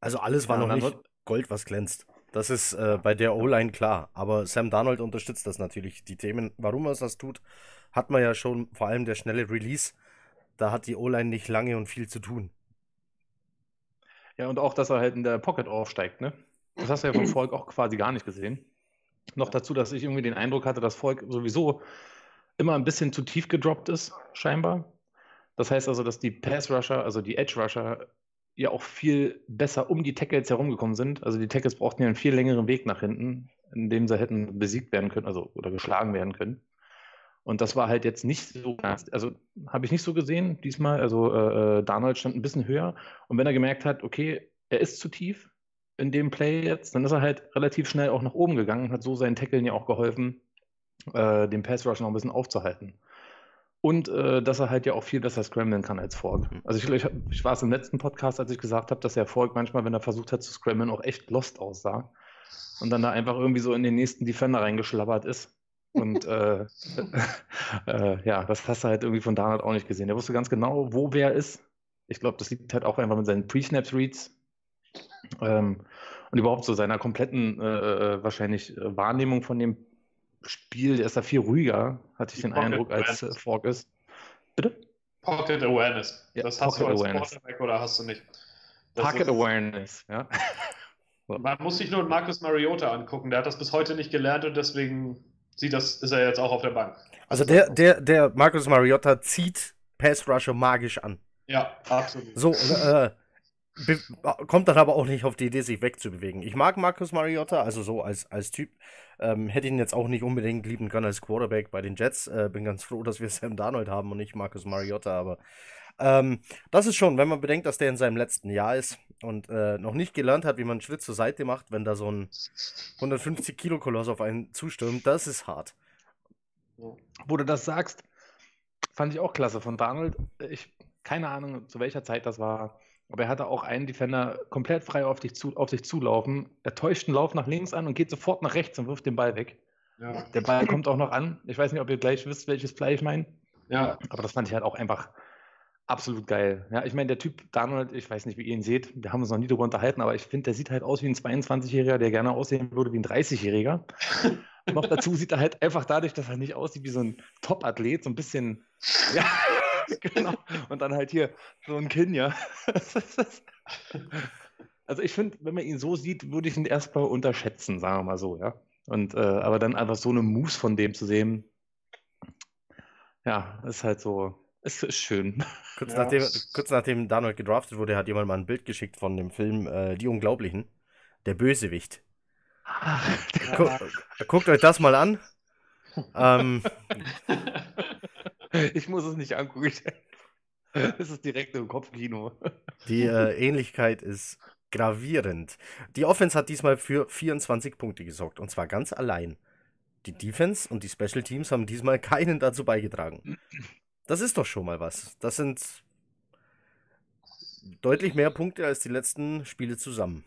Also alles war ja, noch nicht Gold, was glänzt. Das ist äh, bei der O-Line klar. Aber Sam Darnold unterstützt das natürlich. Die Themen, warum er das tut, hat man ja schon, vor allem der schnelle Release. Da hat die O-Line nicht lange und viel zu tun. Ja, und auch, dass er halt in der Pocket aufsteigt, ne? Das hast du ja vom (clears throat) Volk auch quasi gar nicht gesehen. Noch dazu, dass ich irgendwie den Eindruck hatte, dass Volk sowieso immer ein bisschen zu tief gedroppt ist, scheinbar. Das heißt also, dass die Pass-Rusher, also die Edge-Rusher, ja auch viel besser um die Tackles herumgekommen sind. Also die Tackles brauchten ja einen viel längeren Weg nach hinten, in dem sie hätten besiegt werden können, also oder geschlagen werden können. Und das war halt jetzt nicht so, also habe ich nicht so gesehen diesmal. Also äh, äh, Darnold stand ein bisschen höher. Und wenn er gemerkt hat, okay, er ist zu tief in dem Play jetzt, dann ist er halt relativ schnell auch nach oben gegangen und hat so seinen Tackeln ja auch geholfen, äh, den Pass Rush noch ein bisschen aufzuhalten. Und äh, dass er halt ja auch viel besser scramblen kann als Fork. Mhm. Also ich, ich, ich war es im letzten Podcast, als ich gesagt habe, dass der Fork manchmal, wenn er versucht hat zu scramblen, auch echt lost aussah. Und dann da einfach irgendwie so in den nächsten Defender reingeschlabbert ist. Und äh, (laughs) äh, ja, das hast du halt irgendwie von Darnold auch nicht gesehen. Der wusste ganz genau, wo wer ist. Ich glaube, das liegt halt auch einfach mit seinen Pre-Snaps-Reads. Ähm, und überhaupt so seiner kompletten äh, äh wahrscheinlich äh, Wahrnehmung von dem Spiel, der ist da viel ruhiger, hatte ich den Pocket Eindruck, als äh, Fork ist. Bitte? Pocket Awareness. Ja, das hast Pocket du als Awareness. Quarterback oder hast du nicht? Das Pocket Awareness, ja. Man muss sich nur Marcus Mariota angucken, der hat das bis heute nicht gelernt und deswegen sieht das, ist er jetzt auch auf der Bank. Also der, der, der Marcus Mariota zieht Pass Rusher magisch an. Ja, absolut. So, äh, kommt dann aber auch nicht auf die Idee, sich wegzubewegen. Ich mag Marcus Mariota, also so als, als Typ. Ähm, hätte ihn jetzt auch nicht unbedingt lieben können als Quarterback bei den Jets. Äh, bin ganz froh, dass wir (laughs) Sam Darnold haben und nicht Marcus Mariota, aber ähm, das ist schon, wenn man bedenkt, dass der in seinem letzten Jahr ist und äh, noch nicht gelernt hat, wie man einen Schritt zur Seite macht, wenn da so ein 150 Kilo Koloss auf einen zustürmt, das ist hart. Wo du das sagst, fand ich auch klasse von Darnold. Ich, keine Ahnung, zu welcher Zeit das war. Aber er hatte auch einen Defender komplett frei auf, dich zu, auf sich zulaufen. Er täuscht einen Lauf nach links an und geht sofort nach rechts und wirft den Ball weg. Ja. Der Ball kommt auch noch an. Ich weiß nicht, ob ihr gleich wisst, welches Play ich meine. Ja. Aber das fand ich halt auch einfach absolut geil. Ja, ich meine, der Typ Donald, ich weiß nicht, wie ihr ihn seht, wir haben uns noch nie darüber unterhalten, aber ich finde, der sieht halt aus wie ein 22-Jähriger, der gerne aussehen würde wie ein 30-Jähriger. (laughs) noch dazu sieht er halt einfach dadurch, dass er nicht aussieht wie so ein Top-Athlet, so ein bisschen. Ja, (laughs) genau. Und dann halt hier so ein Kinn, ja. (laughs) also ich finde, wenn man ihn so sieht, würde ich ihn erstmal unterschätzen, sagen wir mal so, ja. Und äh, aber dann einfach so eine Moves von dem zu sehen, ja, ist halt so, es ist schön. Kurz, ja. nachdem, kurz nachdem Donald gedraftet wurde, hat jemand mal ein Bild geschickt von dem Film äh, Die Unglaublichen. Der Bösewicht. Ach, Gu guckt euch das mal an. ähm, (laughs) ich muss es nicht angucken. Es ist direkt im Kopfkino. Die äh, Ähnlichkeit ist gravierend. Die Offense hat diesmal für 24 Punkte gesorgt und zwar ganz allein. Die Defense und die Special Teams haben diesmal keinen dazu beigetragen. Das ist doch schon mal was. Das sind deutlich mehr Punkte als die letzten Spiele zusammen.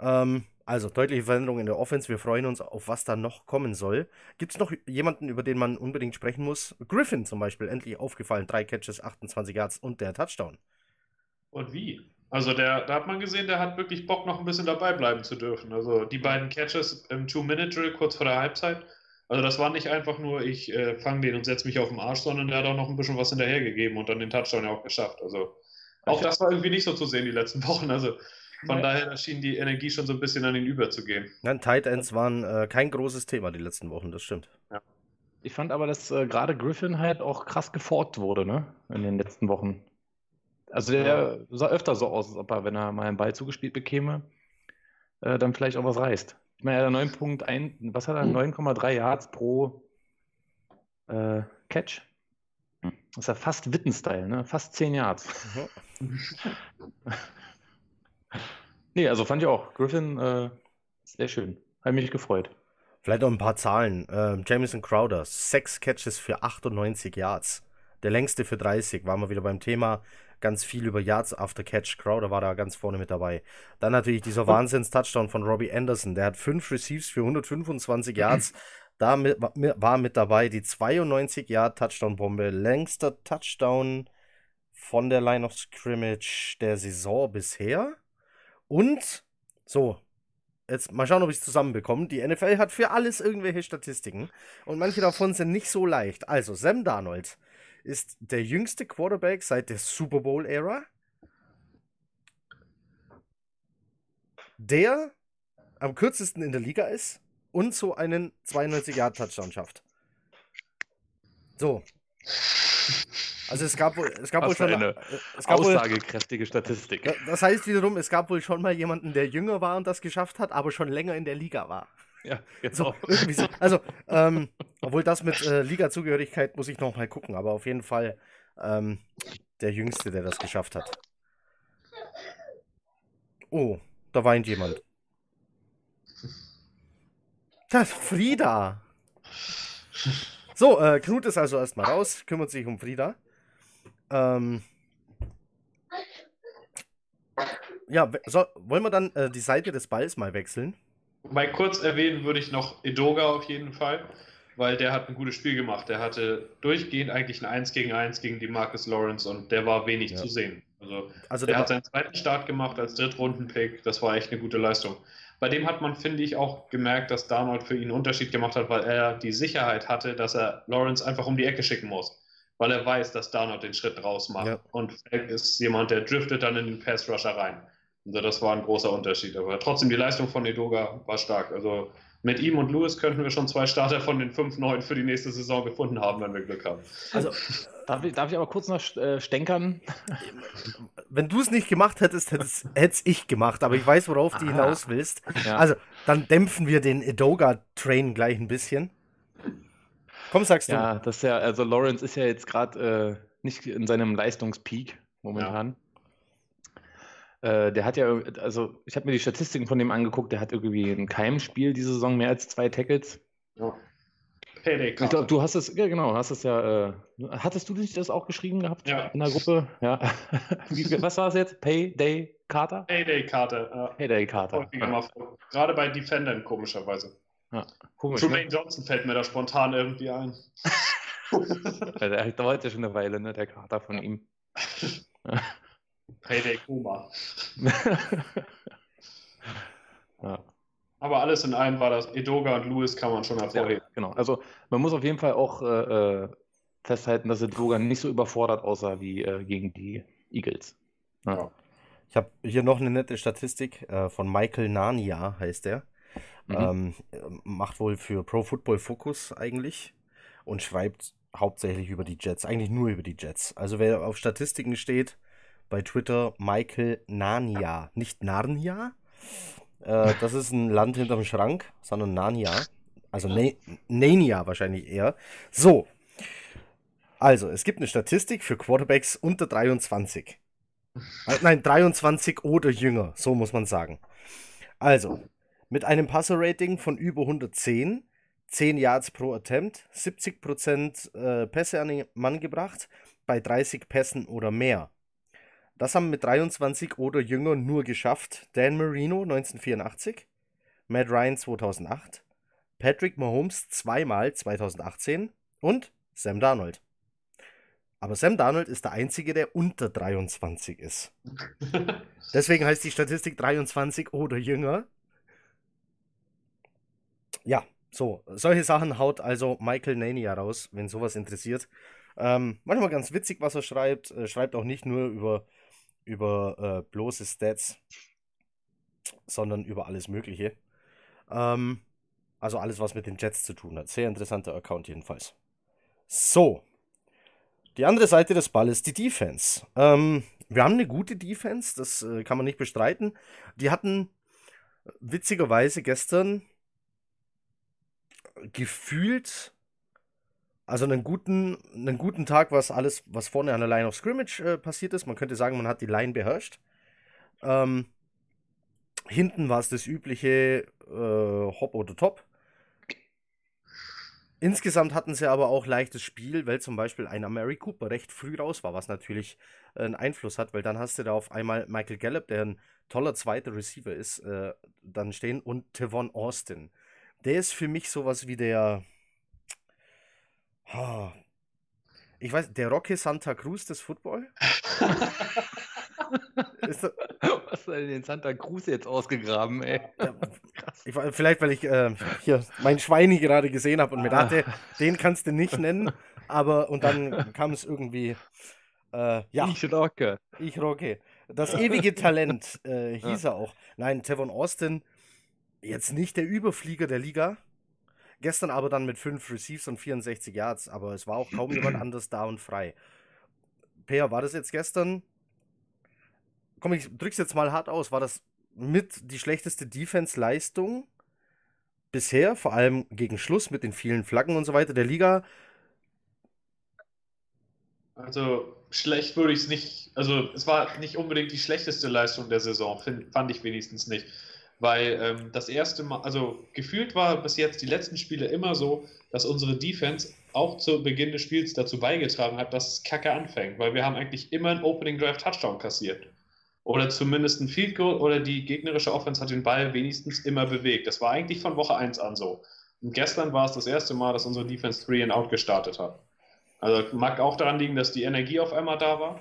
Ähm, also deutliche Veränderungen in der Offense. Wir freuen uns auf, was da noch kommen soll. Gibt es noch jemanden, über den man unbedingt sprechen muss? Griffin zum Beispiel, endlich aufgefallen. Drei Catches, 28 Yards und der Touchdown. Und wie? Also der, da hat man gesehen, der hat wirklich Bock, noch ein bisschen dabei bleiben zu dürfen. Also die beiden Catches im Two-Minute-Drill kurz vor der Halbzeit also das war nicht einfach nur, ich äh, fange den und setze mich auf den Arsch, sondern der hat auch noch ein bisschen was hinterhergegeben und dann den Touchdown ja auch geschafft. Also Auch das war irgendwie nicht so zu sehen die letzten (laughs) Wochen. Also von Nein. daher schien die Energie schon so ein bisschen an ihn überzugehen. Nein, Tight Ends waren äh, kein großes Thema die letzten Wochen, das stimmt. Ja. Ich fand aber, dass äh, gerade Griffin halt auch krass geforkt wurde, ne? In den letzten Wochen. Also der ja. sah öfter so aus, als ob er, wenn er mal einen Ball zugespielt bekäme, äh, dann vielleicht auch was reißt. Ich meine, er hat 9.1, was hat er? 9,3 Yards pro äh, Catch. Das ist ja fast Witten-Style, ne? Fast 10 Yards. (laughs) nee, also fand ich auch. Griffin, äh, sehr schön. Hat mich gefreut. Vielleicht noch ein paar Zahlen. Äh, Jamison Crowder, 6 Catches für 98 Yards. Der längste für 30. Waren wir wieder beim Thema. Ganz viel über Yards after Catch. Crowder war da ganz vorne mit dabei. Dann natürlich dieser Wahnsinns-Touchdown von Robbie Anderson. Der hat 5 Receives für 125 Yards. (clears throat) Da mit, war mit dabei die 92 Yard Touchdown-Bombe. Längster Touchdown von der Line of Scrimmage der Saison bisher. Und so, Jetzt mal schauen, ob ich es zusammenbekomme. Die NFL hat für alles irgendwelche Statistiken und manche davon sind nicht so leicht. Also, Sam Darnold ist der jüngste Quarterback seit der Super Bowl-Ära, der am kürzesten in der Liga ist und so einen 92-Yard-Touchdown schafft. So. Also es gab wohl, es gab wohl schon eine es gab aussagekräftige wohl, Statistik. Das heißt wiederum, es gab wohl schon mal jemanden, der jünger war und das geschafft hat, aber schon länger in der Liga war. (laughs) Ja, genau. So, so. Also, ähm, (laughs) obwohl das mit äh, Liga-Zugehörigkeit muss ich noch mal gucken, aber auf jeden Fall ähm, der Jüngste, der das geschafft hat. Oh, da weint jemand. Das ist Frieda. So, äh, Knut ist also erstmal raus, kümmert sich um Frieda. Ähm, ja, so, wollen wir dann äh, die Seite des Balls mal wechseln? Mal kurz erwähnen würde ich noch Edoga auf jeden Fall, weil der hat ein gutes Spiel gemacht. Der hatte durchgehend eigentlich ein 1 gegen 1 gegen die Marcus Lawrence und der war wenig ja. zu sehen. Also, also der, der hat seinen zweiten Start gemacht als Drittrunden-Pick. Das war echt eine gute Leistung. Bei dem hat man, finde ich, auch gemerkt, dass Darnold für ihn einen Unterschied gemacht hat, weil er die Sicherheit hatte, dass er Lawrence einfach um die Ecke schicken muss weil er weiß, dass Darnold den Schritt raus macht. Ja. Und Falk ist jemand, der driftet dann in den Pass Rusher rein. Also das war ein großer Unterschied. Aber trotzdem, die Leistung von Edoga war stark. Also mit ihm und Lewis könnten wir schon zwei Starter von den fünf neuen für die nächste Saison gefunden haben, wenn wir Glück haben. Also, darf ich, darf ich aber kurz noch äh, stänkern? Wenn du es nicht gemacht hättest, hätte es ich gemacht, aber ich weiß, worauf du hinaus willst. Ja. Also, dann dämpfen wir den Edoga-Train gleich ein bisschen. Komm, sagst du. Ja, das ist ja, also Lawrence ist ja jetzt gerade äh, nicht in seinem Leistungspeak momentan. Ja. Äh, der hat ja, also ich habe mir die Statistiken von dem angeguckt, der hat irgendwie ein Keimspiel diese Saison mehr als zwei Tackles. Ja. Ich glaube, du hast es, ja genau, hast es ja, äh, hattest du nicht das auch geschrieben gehabt ja. in der Gruppe? Ja. (laughs) Wie, was war es jetzt? Payday Carter? Payday Carter. Ja. Payday Carter. Ja. Gerade bei Defendern komischerweise. Ja, komisch. Tremaine ne? Johnson fällt mir da spontan irgendwie ein. der dauert ja schon eine Weile, ne, der Kater von ja. ihm. (laughs) Payday Kuma. (laughs) ja. Aber alles in allem war das Edoga und Lewis kann man schon hervorheben. Ja, genau. Also man muss auf jeden Fall auch äh, äh, festhalten, dass Edoga nicht so überfordert aussah wie äh, gegen die Eagles. Ja. Ich habe hier noch eine nette Statistik äh, von Michael Nania, heißt der. Mhm. Ähm, macht wohl für Pro Football Focus eigentlich und schreibt hauptsächlich über die Jets, eigentlich nur über die Jets. Also wer auf Statistiken steht, bei Twitter Michael Nania, nicht Narnia. Äh, das ist ein Land hinterm Schrank, sondern Narnia. Also ne Nania wahrscheinlich eher. So. Also, es gibt eine Statistik für Quarterbacks unter 23. Äh, nein, 23 oder jünger, so muss man sagen. Also, mit einem Passer-Rating von über 110, 10 Yards pro Attempt, 70% äh, Pässe an den Mann gebracht, bei 30 Pässen oder mehr. Das haben mit 23 oder jünger nur geschafft Dan Marino 1984, Matt Ryan 2008, Patrick Mahomes zweimal 2018 und Sam Darnold. Aber Sam Darnold ist der Einzige, der unter 23 ist. (laughs) Deswegen heißt die Statistik 23 oder jünger ja, so, solche Sachen haut also Michael Nania raus, wenn sowas interessiert. Ähm, manchmal ganz witzig, was er schreibt. Er schreibt auch nicht nur über über äh, bloße Stats, sondern über alles Mögliche. Ähm, also alles, was mit den Jets zu tun hat. Sehr interessanter Account jedenfalls. So. Die andere Seite des Balles, die Defense. Ähm, wir haben eine gute Defense, das äh, kann man nicht bestreiten. Die hatten witzigerweise gestern gefühlt, also einen guten, einen guten Tag, was alles, was vorne an der Line of Scrimmage äh, passiert ist. Man könnte sagen, man hat die Line beherrscht. Ähm, hinten war es das übliche äh, Hop oder Top. Insgesamt hatten sie aber auch leichtes Spiel, weil zum Beispiel einer Mary Cooper recht früh raus war, was natürlich äh, einen Einfluss hat, weil dann hast du da auf einmal Michael Gallup, der ein toller zweiter Receiver ist, äh, dann stehen und Tevon Austin. Der ist für mich sowas wie der. Ich weiß, der Rocky Santa Cruz des Football? (laughs) ist das, Was hast du denn in Santa Cruz jetzt ausgegraben, ey? Ich, vielleicht, weil ich äh, hier mein Schweini gerade gesehen habe und mir dachte, ah. den kannst du nicht nennen, aber und dann (laughs) kam es irgendwie. Äh, ja. Ich rocke. Ich rocke. Das ewige Talent äh, (laughs) hieß ja. er auch. Nein, Tevon Austin, jetzt nicht der Überflieger der Liga. Gestern aber dann mit 5 Receives und 64 Yards, aber es war auch kaum jemand (clears throat) anders da und frei. Peer, war das jetzt gestern? Komm, ich drück's jetzt mal hart aus. War das mit die schlechteste Defense-Leistung bisher, vor allem gegen Schluss mit den vielen Flaggen und so weiter der Liga? Also schlecht würde ich es nicht, also es war nicht unbedingt die schlechteste Leistung der Saison, find, fand ich wenigstens nicht. Weil ähm, das erste Mal, also gefühlt war bis jetzt die letzten Spiele immer so, dass unsere Defense auch zu Beginn des Spiels dazu beigetragen hat, dass es kacke anfängt, weil wir haben eigentlich immer einen Opening Drive Touchdown kassiert. Oder zumindest ein Field Goal oder die gegnerische Offense hat den Ball wenigstens immer bewegt. Das war eigentlich von Woche 1 an so. Und gestern war es das erste Mal, dass unsere Defense 3 and Out gestartet hat. Also mag auch daran liegen, dass die Energie auf einmal da war.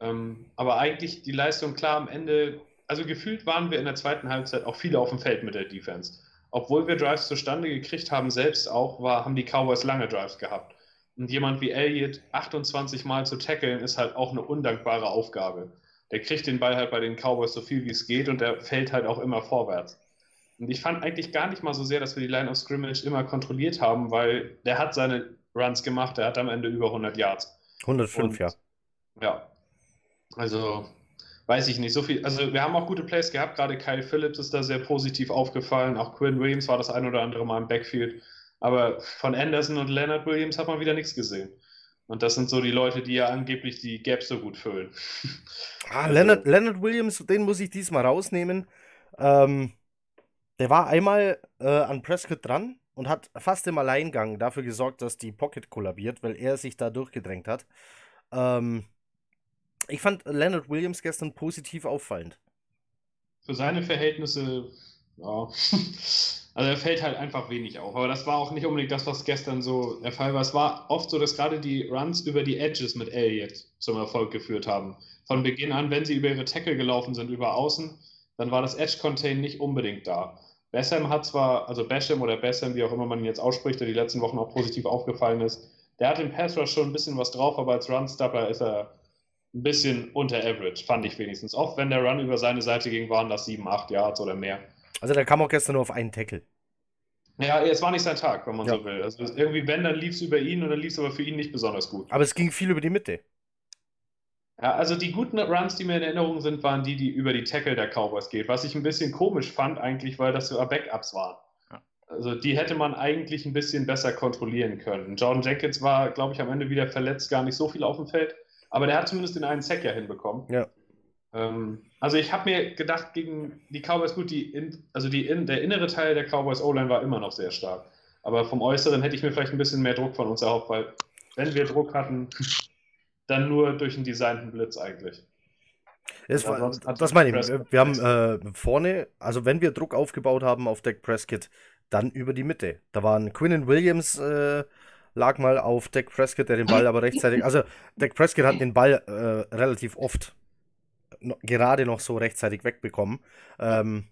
Ähm, aber eigentlich die Leistung klar am Ende, also gefühlt waren wir in der zweiten Halbzeit auch viele auf dem Feld mit der Defense. Obwohl wir Drives zustande gekriegt haben, selbst auch, war, haben die Cowboys lange Drives gehabt. Und jemand wie Elliott 28 Mal zu tackeln, ist halt auch eine undankbare Aufgabe. Der kriegt den Ball halt bei den Cowboys so viel wie es geht und der fällt halt auch immer vorwärts. Und ich fand eigentlich gar nicht mal so sehr, dass wir die Line of Scrimmage immer kontrolliert haben, weil der hat seine Runs gemacht. Er hat am Ende über 100 Yards. 105, Und, ja. Ja. Also, weiß ich nicht. So viel. Also, wir haben auch gute Plays gehabt. Gerade Kyle Phillips ist da sehr positiv aufgefallen. Auch Quinn Williams war das ein oder andere Mal im Backfield. Aber von Anderson und Leonard Williams hat man wieder nichts gesehen. Und das sind so die Leute, die ja angeblich die Gaps so gut füllen. Ah, also, Leonard, Leonard Williams, den muss ich diesmal rausnehmen. Ähm, der war einmal äh, an Prescott dran und hat fast im Alleingang dafür gesorgt, dass die Pocket kollabiert, weil er sich da durchgedrängt hat. Ähm, ich fand Leonard Williams gestern positiv auffallend. Für seine Verhältnisse, ja. (laughs) Also er fällt halt einfach wenig auf. Aber das war auch nicht unbedingt das, was gestern so der Fall war. Es war oft so, dass gerade die Runs über die Edges mit Elliott zum Erfolg geführt haben. Von Beginn an, wenn sie über ihre Tackle gelaufen sind, über außen, dann war das Edge-Contain nicht unbedingt da. Bessem hat zwar, also Basham oder Bessem, wie auch immer man ihn jetzt ausspricht, der die letzten Wochen auch positiv aufgefallen ist, der hat im Pass Rush schon ein bisschen was drauf, aber als Run-Stopper ist er ein bisschen unter Average, fand ich wenigstens. Auch wenn der Run über seine Seite ging, waren das 7, 8 Yards oder mehr. Also der kam auch gestern nur auf einen Tackle. Ja, es war nicht sein Tag, wenn man ja. so will. Also irgendwie, wenn, dann lief es über ihn und dann lief es aber für ihn nicht besonders gut. Aber es ging viel über die Mitte. Ja, also die guten Runs, die mir in Erinnerung sind, waren die, die über die Tackle der Cowboys geht. Was ich ein bisschen komisch fand eigentlich, weil das so Backups waren. Ja. Also die hätte man eigentlich ein bisschen besser kontrollieren können. Jordan Jenkins war, glaube ich, am Ende wieder verletzt, gar nicht so viel auf dem Feld. Aber der hat zumindest den einen Sack ja hinbekommen. Ja. Ähm, also ich habe mir gedacht, gegen die Cowboys, gut, die in, also die in, der innere Teil der Cowboys O-Line war immer noch sehr stark. Aber vom Äußeren hätte ich mir vielleicht ein bisschen mehr Druck von uns erhofft, weil wenn wir Druck hatten, dann nur durch einen designten Blitz eigentlich. Das, war, das meine ich. Wir haben äh, vorne, also wenn wir Druck aufgebaut haben auf Dak Prescott, dann über die Mitte. Da waren Quinnen Williams äh, lag mal auf Dak Prescott, der den Ball aber rechtzeitig, also Dak Prescott hat den Ball äh, relativ oft no, gerade noch so rechtzeitig wegbekommen. Ähm,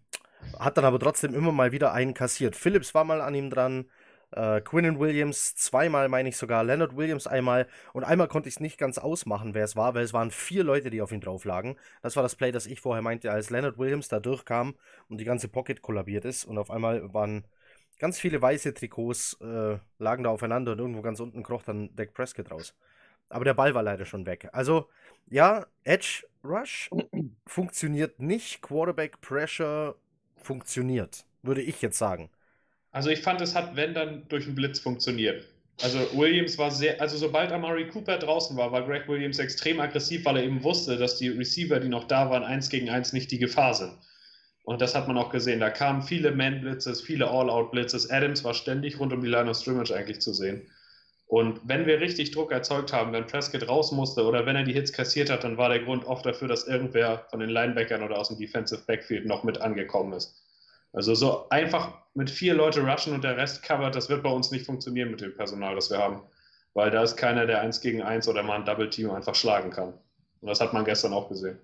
hat dann aber trotzdem immer mal wieder einen kassiert. Phillips war mal an ihm dran. Äh, Quinnen Williams zweimal, meine ich sogar. Leonard Williams einmal. Und einmal konnte ich es nicht ganz ausmachen, wer es war, weil es waren vier Leute, die auf ihn drauf lagen. Das war das Play, das ich vorher meinte, als Leonard Williams da durchkam und die ganze Pocket kollabiert ist. Und auf einmal waren ganz viele weiße Trikots, äh, lagen da aufeinander und irgendwo ganz unten kroch dann Dak Prescott raus. Aber der Ball war leider schon weg. Also, ja, Edge Rush (clears throat) funktioniert nicht. Quarterback Pressure funktioniert, würde ich jetzt sagen. Also ich fand, es hat, wenn dann, durch einen Blitz funktioniert. Also Williams war sehr, also sobald Amari Cooper draußen war, war Greg Williams extrem aggressiv, weil er eben wusste, dass die Receiver, die noch da waren, eins gegen eins nicht die Gefahr sind. Und das hat man auch gesehen. Da kamen viele Man-Blitzes, viele All-Out-Blitzes. Adams war ständig rund um die Line of Scrimmage eigentlich zu sehen. Und wenn wir richtig Druck erzeugt haben, wenn Prescott raus musste oder wenn er die Hits kassiert hat, dann war der Grund oft dafür, dass irgendwer von den Linebackern oder aus dem Defensive Backfield noch mit angekommen ist. Also so einfach mit vier Leute rushen und der Rest covert, das wird bei uns nicht funktionieren mit dem Personal, das wir haben. Weil da ist keiner, der eins gegen eins oder mal ein Double Team einfach schlagen kann. Und das hat man gestern auch gesehen.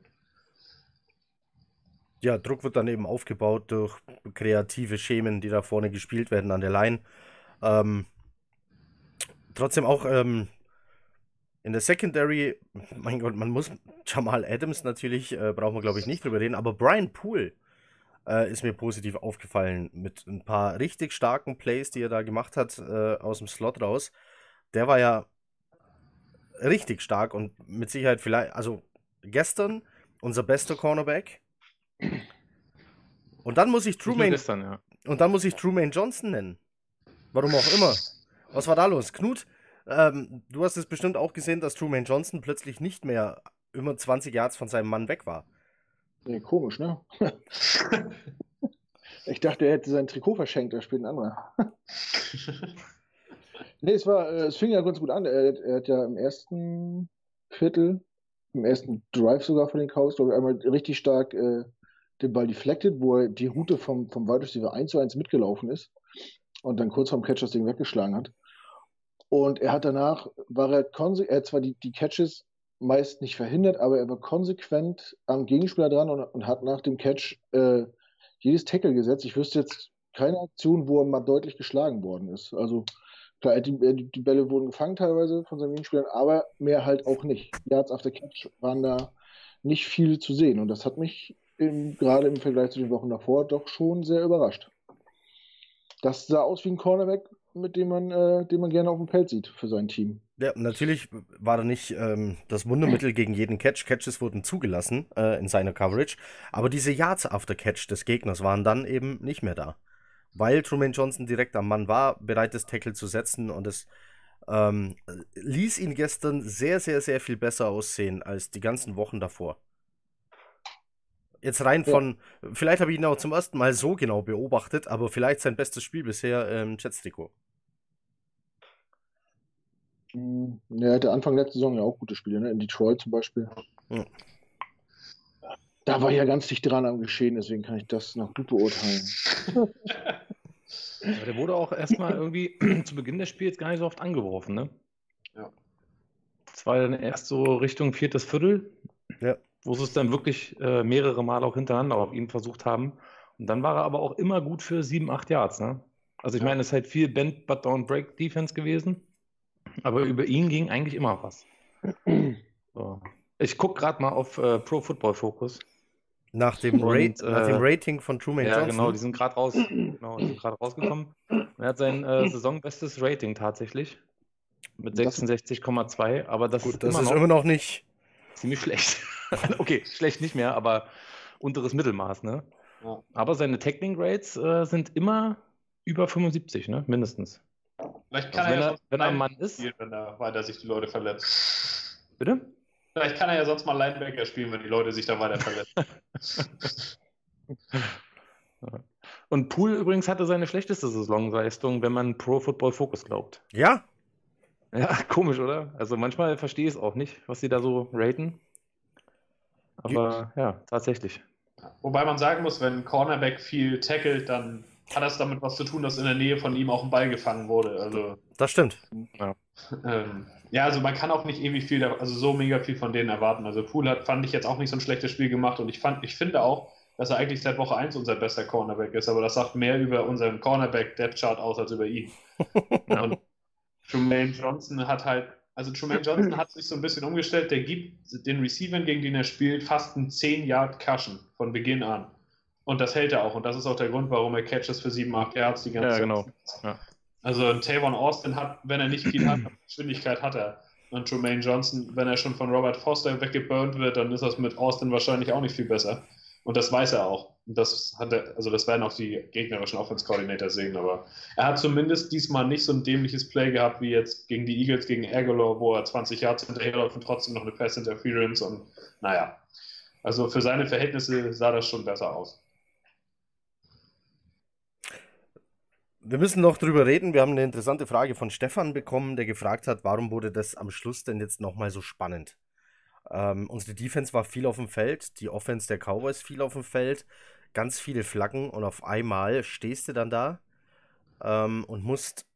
Ja, Druck wird dann eben aufgebaut durch kreative Schemen, die da vorne gespielt werden an der Line. Ähm, trotzdem auch ähm, in der Secondary, mein Gott, man muss Jamal Adams natürlich, äh, brauchen wir glaube ich nicht drüber reden, aber Brian Poole äh, ist mir positiv aufgefallen mit ein paar richtig starken Plays, die er da gemacht hat äh, aus dem Slot raus. Der war ja richtig stark und mit Sicherheit vielleicht, also gestern unser bester Cornerback. Und dann muss ich Truman gestern, ja. und dann muss ich Truman Johnson nennen. Warum auch immer. Was war da los? Knut, ähm, du hast es bestimmt auch gesehen, dass Truman Johnson plötzlich nicht mehr immer 20 Yards von seinem Mann weg war. Nee, komisch, ne? (laughs) ich dachte, er hätte sein Trikot verschenkt, da spielt ein anderer. (laughs) nee, es war, äh, es fing ja ganz gut an. Er, er, hat ja im ersten Viertel, im ersten Drive sogar von den Cows, glaube ich, einmal richtig stark äh, den Ball deflected, wo er die Route vom, vom Wide Receiver 1 zu 1 mitgelaufen ist und dann kurz vorm Catch das Ding weggeschlagen hat. Und er hat danach, war er, er hat zwar die, die Catches meist nicht verhindert, aber er war konsequent am Gegenspieler dran und, und hat nach dem Catch äh, jedes Tackle gesetzt. Ich wüsste jetzt keine Aktion, wo er mal deutlich geschlagen worden ist. Also klar, die, die Bälle wurden gefangen teilweise von seinen Gegenspielern, aber mehr halt auch nicht. Yards after Catch waren da nicht viel zu sehen und das hat mich im, gerade im Vergleich zu den Wochen davor doch schon sehr überrascht. Das sah aus wie ein Cornerback, mit dem man, äh, den man gerne auf dem Feld sieht für sein Team. Ja, natürlich war da nicht ähm, das Wundermittel gegen jeden Catch. Catches wurden zugelassen äh, in seiner Coverage, aber diese Yards after Catch des Gegners waren dann eben nicht mehr da. Weil Truman Johnson direkt am Mann war, bereit das Tackle zu setzen und es ähm, ließ ihn gestern sehr, sehr, sehr viel besser aussehen als die ganzen Wochen davor. Jetzt rein von, ja. vielleicht habe ich ihn auch zum ersten Mal so genau beobachtet, aber vielleicht sein bestes Spiel bisher im ähm, Jets-Trikot. Hm, er hatte Anfang letzter Saison ja auch gute Spiele, ne? in Detroit zum Beispiel. Ja. Da war ja ganz dicht dran am Geschehen, deswegen kann ich das noch gut beurteilen. (laughs) ja, der wurde auch erstmal irgendwie (clears throat) zu Beginn des Spiels gar nicht so oft angeworfen, ne? Ja. Das war dann erst so Richtung viertes Viertel, ja. Wo sie es dann wirklich äh, mehrere Mal auch hintereinander auf ihn versucht haben. Und dann war er aber auch immer gut für sieben, acht Yards, ne? Also ich meine, es ist halt viel Bend, But Don't Break Defense gewesen. Aber über ihn ging eigentlich immer was. So. Ich gucke gerade mal auf äh, Pro Football Focus. Nach dem, Und, Rate, äh, nach dem Rating von Truman ja, Johnson. Ja, genau, die sind gerade raus, genau, rausgekommen. Er hat sein äh, saisonbestes Rating tatsächlich. Mit 66,2, aber das, Gut, ist, das immer, ist noch immer noch nicht. Ziemlich schlecht. (laughs) okay, schlecht nicht mehr, aber unteres Mittelmaß, ne? Ja. Aber seine Tackling Rates äh, sind immer über 75, ne? Mindestens. Vielleicht kann also er, ja wenn er ein Mann ist. Spielen, wenn er weiter sich die Leute verletzt. Bitte? Vielleicht kann er ja sonst mal Linebacker spielen, wenn die Leute sich da weiter verletzen. (laughs) (laughs) Und Pool übrigens hatte seine schlechteste Saisonleistung, wenn man Pro Football Focus glaubt. Ja? Ja, (laughs) komisch, oder? Also manchmal verstehe ich es auch nicht, was sie da so raten. Aber ja, ja tatsächlich. Wobei man sagen muss, wenn ein Cornerback viel tackelt, dann hat das damit was zu tun, dass in der Nähe von ihm auch ein Ball gefangen wurde. Also, das stimmt. Ja. Ähm, ja, also man kann auch nicht ewig viel, also so mega viel von denen erwarten. Also Pool hat, fand ich jetzt auch nicht so ein schlechtes Spiel gemacht und ich fand, ich finde auch, dass er eigentlich seit Woche 1 unser bester Cornerback ist, aber das sagt mehr über unseren Cornerback-Depth-Chart aus als über ihn. (laughs) Und Trumaine Johnson hat halt, also Trumaine (laughs) Johnson hat sich so ein bisschen umgestellt, der gibt den Receivern, gegen den er spielt, fast einen 10-Yard-Cushion von Beginn an. Und das hält er auch. Und das ist auch der Grund, warum er Catches für 7, 8 Yards die ganze Ja, Zeit. genau. Ja. Also Tavon Austin hat, wenn er nicht viel hat, (clears throat) Geschwindigkeit hat er. Und Trumaine Johnson, wenn er schon von Robert Foster weggeburnt wird, dann ist das mit Austin wahrscheinlich auch nicht viel besser. Und das weiß er auch. Das hat er, also das werden auch die gegnerischen Offense Coordinator sehen, aber er hat zumindest diesmal nicht so ein dämliches Play gehabt wie jetzt gegen die Eagles, gegen Aguilar, wo er 20 Yards hinterherläuft und trotzdem noch eine Pass Interference und naja. Also für seine Verhältnisse sah das schon besser aus. Wir müssen noch drüber reden. Wir haben eine interessante Frage von Stefan bekommen, der gefragt hat, warum wurde das am Schluss denn jetzt nochmal so spannend? Ähm, unsere Defense war viel auf dem Feld, die Offense der Cowboys viel auf dem Feld, ganz viele Flaggen und auf einmal stehst du dann da ähm, und musst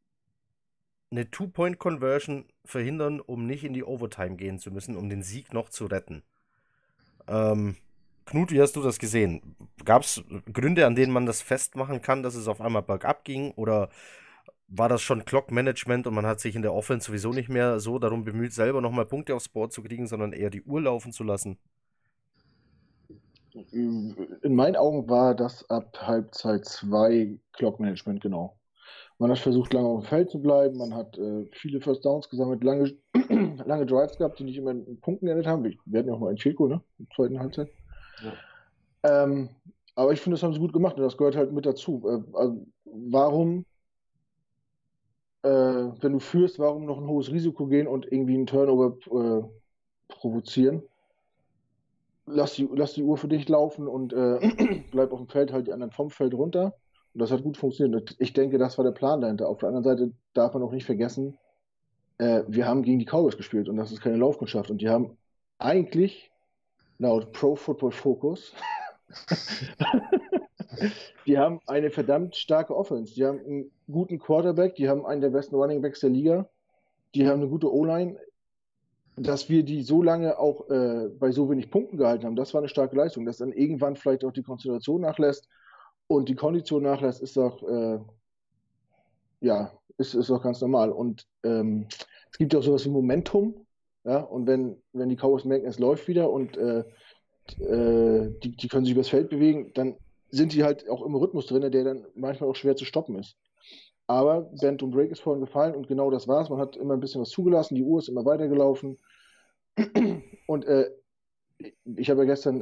eine Two-Point-Conversion verhindern, um nicht in die Overtime gehen zu müssen, um den Sieg noch zu retten. Ähm, Knut, wie hast du das gesehen? Gab es Gründe, an denen man das festmachen kann, dass es auf einmal bergab ging? Oder war das schon Clock-Management und man hat sich in der Offense sowieso nicht mehr so darum bemüht, selber nochmal Punkte aufs Board zu kriegen, sondern eher die Uhr laufen zu lassen? In meinen Augen war das ab Halbzeit 2 Clock-Management, genau. Man hat versucht, lange auf dem Feld zu bleiben, man hat äh, viele First Downs gesammelt, lange, (clears throat) lange Drives gehabt, die nicht immer in Punkten geendet haben. Wir hatten ja auch mal ein Field ne? In der zweiten Halbzeit. Ja. Ähm, aber ich finde, das haben sie gut gemacht und das gehört halt mit dazu. Äh, also warum, äh, wenn du führst, warum noch ein hohes Risiko gehen und irgendwie einen Turnover äh, provozieren? Lass die, lass die Uhr für dich laufen und äh, (clears throat) bleib auf dem Feld, halt die anderen vom Feld runter. Und das hat gut funktioniert. Ich denke, das war der Plan dahinter. Auf der anderen Seite darf man auch nicht vergessen, äh, wir haben gegen die Cowboys gespielt und das ist keine Laufkundschaft. Und die haben eigentlich laut Pro Football Focus (laughs) (laughs) die haben eine verdammt starke Offense. Die haben einen guten Quarterback, die haben einen der besten Running Backs der Liga, die haben eine gute O-Line. Dass wir die so lange auch äh, bei so wenig Punkten gehalten haben, das war eine starke Leistung. Dass dann irgendwann vielleicht auch die Konzentration nachlässt und die Kondition nachlässt, ist doch, äh, ja, ist, ist doch ganz normal. Und ähm, es gibt ja auch sowas wie Momentum. Ja, und wenn, wenn die Cowboys merken, es läuft wieder und äh, die, die können sich übers Feld bewegen, dann sind die halt auch im Rhythmus drin, der dann manchmal auch schwer zu stoppen ist. Aber Bend und Break ist vorhin gefallen und genau das war's. Man hat immer ein bisschen was zugelassen, die Uhr ist immer weitergelaufen. (clears throat) Und äh, ich habe ja gestern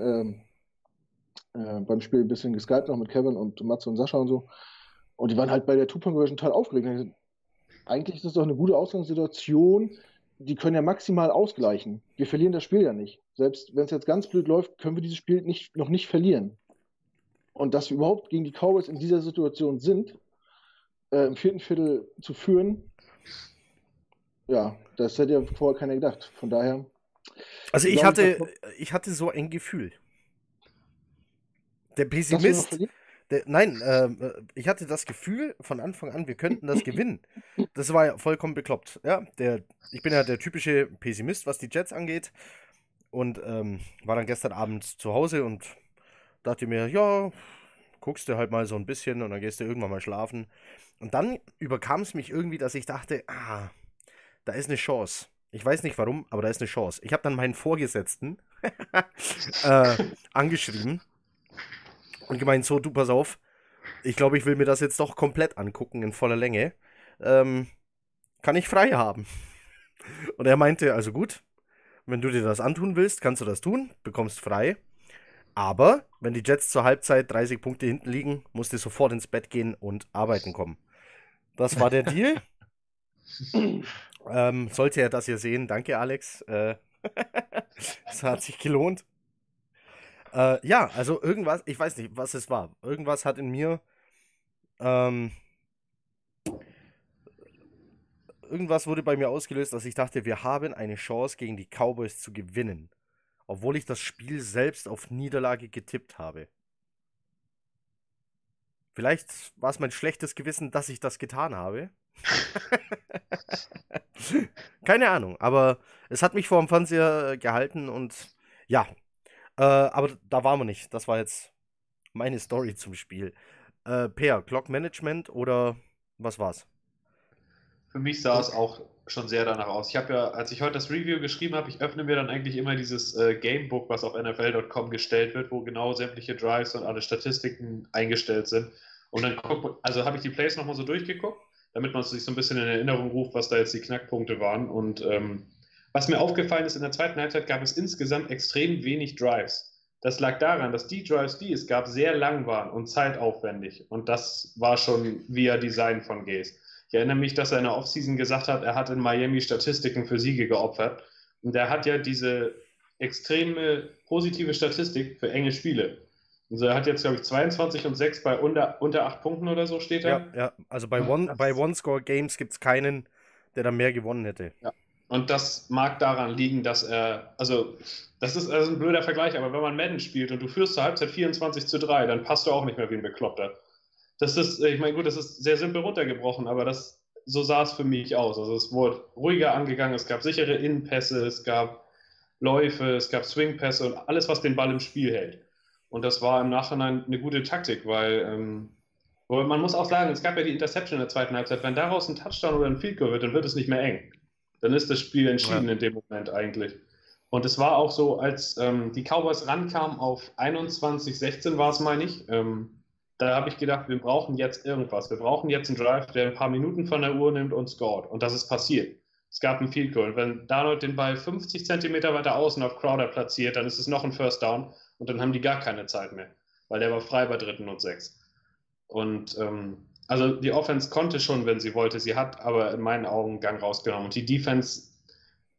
äh, äh, beim Spiel ein bisschen geskypt noch mit Kevin und Matze und Sascha und so. Und die waren halt bei der Two-Point-Conversion total aufgeregt. Gesagt, eigentlich ist das doch eine gute Ausgangssituation. Die können ja maximal ausgleichen. Wir verlieren das Spiel ja nicht. Selbst wenn es jetzt ganz blöd läuft, können wir dieses Spiel nicht, noch nicht verlieren. Und dass wir überhaupt gegen die Cowboys in dieser Situation sind, äh, im vierten Viertel zu führen, ja, das hätte ja vorher keiner gedacht. Von daher. Also ich hatte, ich hatte so ein Gefühl. Der Pessimist. Der, nein, äh, ich hatte das Gefühl von Anfang an, wir könnten das gewinnen. Das war ja vollkommen bekloppt. Ja, der, ich bin ja der typische Pessimist, was die Jets angeht. Und ähm, war dann gestern Abend zu Hause und dachte mir, ja, guckst du halt mal so ein bisschen und dann gehst du irgendwann mal schlafen. Und dann überkam es mich irgendwie, dass ich dachte, ah, da ist eine Chance. Ich weiß nicht warum, aber da ist eine Chance. Ich habe dann meinen Vorgesetzten (laughs) äh, angeschrieben und gemeint, so, du pass auf, ich glaube, ich will mir das jetzt doch komplett angucken in voller Länge. Ähm, kann ich frei haben? (laughs) Und er meinte, also gut, wenn du dir das antun willst, kannst du das tun, bekommst frei. Aber wenn die Jets zur Halbzeit 30 Punkte hinten liegen, musst du sofort ins Bett gehen und arbeiten kommen. Das war der Deal. (laughs) ähm, sollte er das hier sehen, danke Alex. Äh, (laughs) das hat sich gelohnt. Äh, ja, also irgendwas, ich weiß nicht, was es war. Irgendwas hat in mir ähm, irgendwas wurde bei mir ausgelöst, dass ich dachte, wir haben eine Chance gegen die Cowboys zu gewinnen. Obwohl ich das Spiel selbst auf Niederlage getippt habe. Vielleicht war es mein schlechtes Gewissen, dass ich das getan habe. (laughs) Keine Ahnung, aber es hat mich vor dem Fernseher gehalten und ja. Äh, aber da waren wir nicht. Das war jetzt meine Story zum Spiel. Äh, per, Clock Management oder was war's? Für mich sah es auch schon sehr danach aus. Ich habe ja, als ich heute das Review geschrieben habe, ich öffne mir dann eigentlich immer dieses äh, Gamebook, was auf NFL.com gestellt wird, wo genau sämtliche Drives und alle Statistiken eingestellt sind. Und dann guck, also habe ich die Plays nochmal so durchgeguckt, damit man sich so ein bisschen in Erinnerung ruft, was da jetzt die Knackpunkte waren. Und ähm, was mir aufgefallen ist, in der zweiten Halbzeit gab es insgesamt extrem wenig Drives. Das lag daran, dass die Drives, die es gab, sehr lang waren und zeitaufwendig. Und das war schon via Design von Gaze. Ich erinnere mich, dass er in der Offseason gesagt hat, er hat in Miami Statistiken für Siege geopfert. Und er hat ja diese extreme positive Statistik für enge Spiele. Also er hat jetzt, glaube ich, 22 und 6 bei unter, unter 8 Punkten oder so steht er. Ja, ja. also bei One, One-Score-Games gibt es keinen, der da mehr gewonnen hätte. Ja. Und das mag daran liegen, dass er, also das ist also ein blöder Vergleich, aber wenn man Madden spielt und du führst zur Halbzeit 24 zu 3, dann passt du auch nicht mehr wie ein Bekloppter. Das ist, ich meine, gut, das ist sehr simpel runtergebrochen, aber das, so sah es für mich aus. Also es wurde ruhiger angegangen, es gab sichere Innenpässe, es gab Läufe, es gab Swingpässe und alles, was den Ball im Spiel hält. Und das war im Nachhinein eine gute Taktik, weil ähm, man muss auch sagen, es gab ja die Interception in der zweiten Halbzeit. Wenn daraus ein Touchdown oder ein Field Goal wird, dann wird es nicht mehr eng. Dann ist das Spiel entschieden ja. in dem Moment eigentlich. Und es war auch so, als ähm, die Cowboys rankamen auf 21-16 war es, meine ich, ähm, da habe ich gedacht, wir brauchen jetzt irgendwas. Wir brauchen jetzt einen Drive, der ein paar Minuten von der Uhr nimmt und scored. Und das ist passiert. Es gab einen Field Goal. Wenn Darnold den Ball 50 Zentimeter weiter außen auf Crowder platziert, dann ist es noch ein First Down und dann haben die gar keine Zeit mehr, weil der war frei bei dritten und sechs. Und ähm, also die Offense konnte schon, wenn sie wollte. Sie hat aber in meinen Augen Gang rausgenommen. Und die Defense,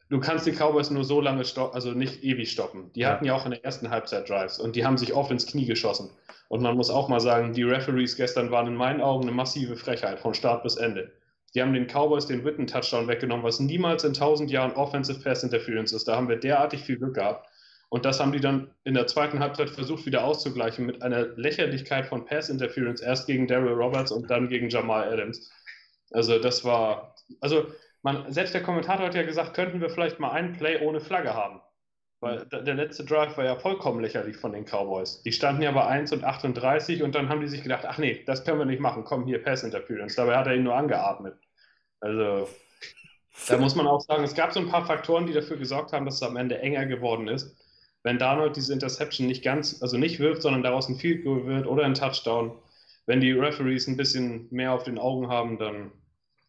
du kannst die Cowboys nur so lange stoppen, also nicht ewig stoppen. Die ja. hatten ja auch in der ersten Halbzeit Drives und die haben sich oft ins Knie geschossen. Und man muss auch mal sagen, die Referees gestern waren in meinen Augen eine massive Frechheit von Start bis Ende. Die haben den Cowboys den Witten-Touchdown weggenommen, was niemals in tausend Jahren Offensive Pass Interference ist. Da haben wir derartig viel Glück gehabt. Und das haben die dann in der zweiten Halbzeit versucht wieder auszugleichen mit einer Lächerlichkeit von Pass Interference, erst gegen Daryl Roberts und dann gegen Jamal Adams. Also das war, also man, selbst der Kommentator hat ja gesagt, könnten wir vielleicht mal einen Play ohne Flagge haben. Weil der letzte Drive war ja vollkommen lächerlich von den Cowboys. Die standen ja bei 1 und 38 und dann haben die sich gedacht, ach nee, das können wir nicht machen, komm hier, Pass Interference. Dabei hat er ihn nur angeatmet. Also, da muss man auch sagen, es gab so ein paar Faktoren, die dafür gesorgt haben, dass es am Ende enger geworden ist. Wenn Darnold diese Interception nicht ganz, also nicht wirft, sondern daraus ein Field Goal wird oder ein Touchdown, wenn die Referees ein bisschen mehr auf den Augen haben, dann,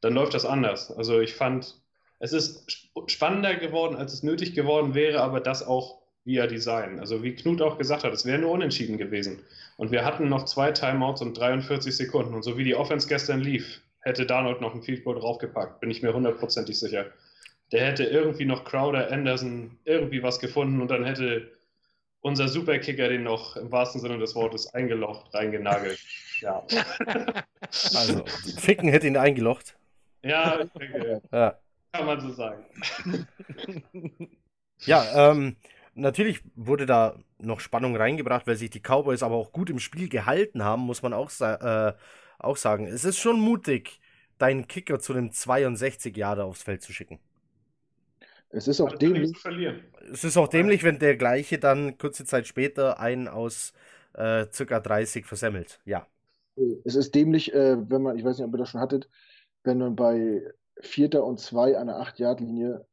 dann läuft das anders. Also ich fand, es ist spannender geworden, als es nötig geworden wäre, aber das auch via Design. Also wie Knut auch gesagt hat, es wäre nur unentschieden gewesen. Und wir hatten noch zwei Timeouts und 43 Sekunden. Und so wie die Offense gestern lief, hätte Darnold noch ein Field Goal draufgepackt, bin ich mir hundertprozentig sicher. Der hätte irgendwie noch Crowder, Anderson, irgendwie was gefunden und dann hätte unser Superkicker den noch im wahrsten Sinne des Wortes eingelocht, reingenagelt. Ja. (laughs) Also, Ficken hätte ihn eingelocht. Ja, ich denke. Ja. Kann man so sagen. (laughs) ja, ähm, natürlich wurde da noch Spannung reingebracht, weil sich die Cowboys aber auch gut im Spiel gehalten haben, muss man auch, äh, auch sagen. Es ist schon mutig, deinen Kicker zu einem 62 Jahre aufs Feld zu schicken. Es ist auch dämlich. Es ist auch dämlich, wenn der gleiche dann kurze Zeit später einen aus äh, circa 30 versemmelt. Ja. Es ist dämlich, äh, wenn man, ich weiß nicht, ob ihr das schon hattet, wenn man bei Vierter und Zwei an der 8-Yard-Linie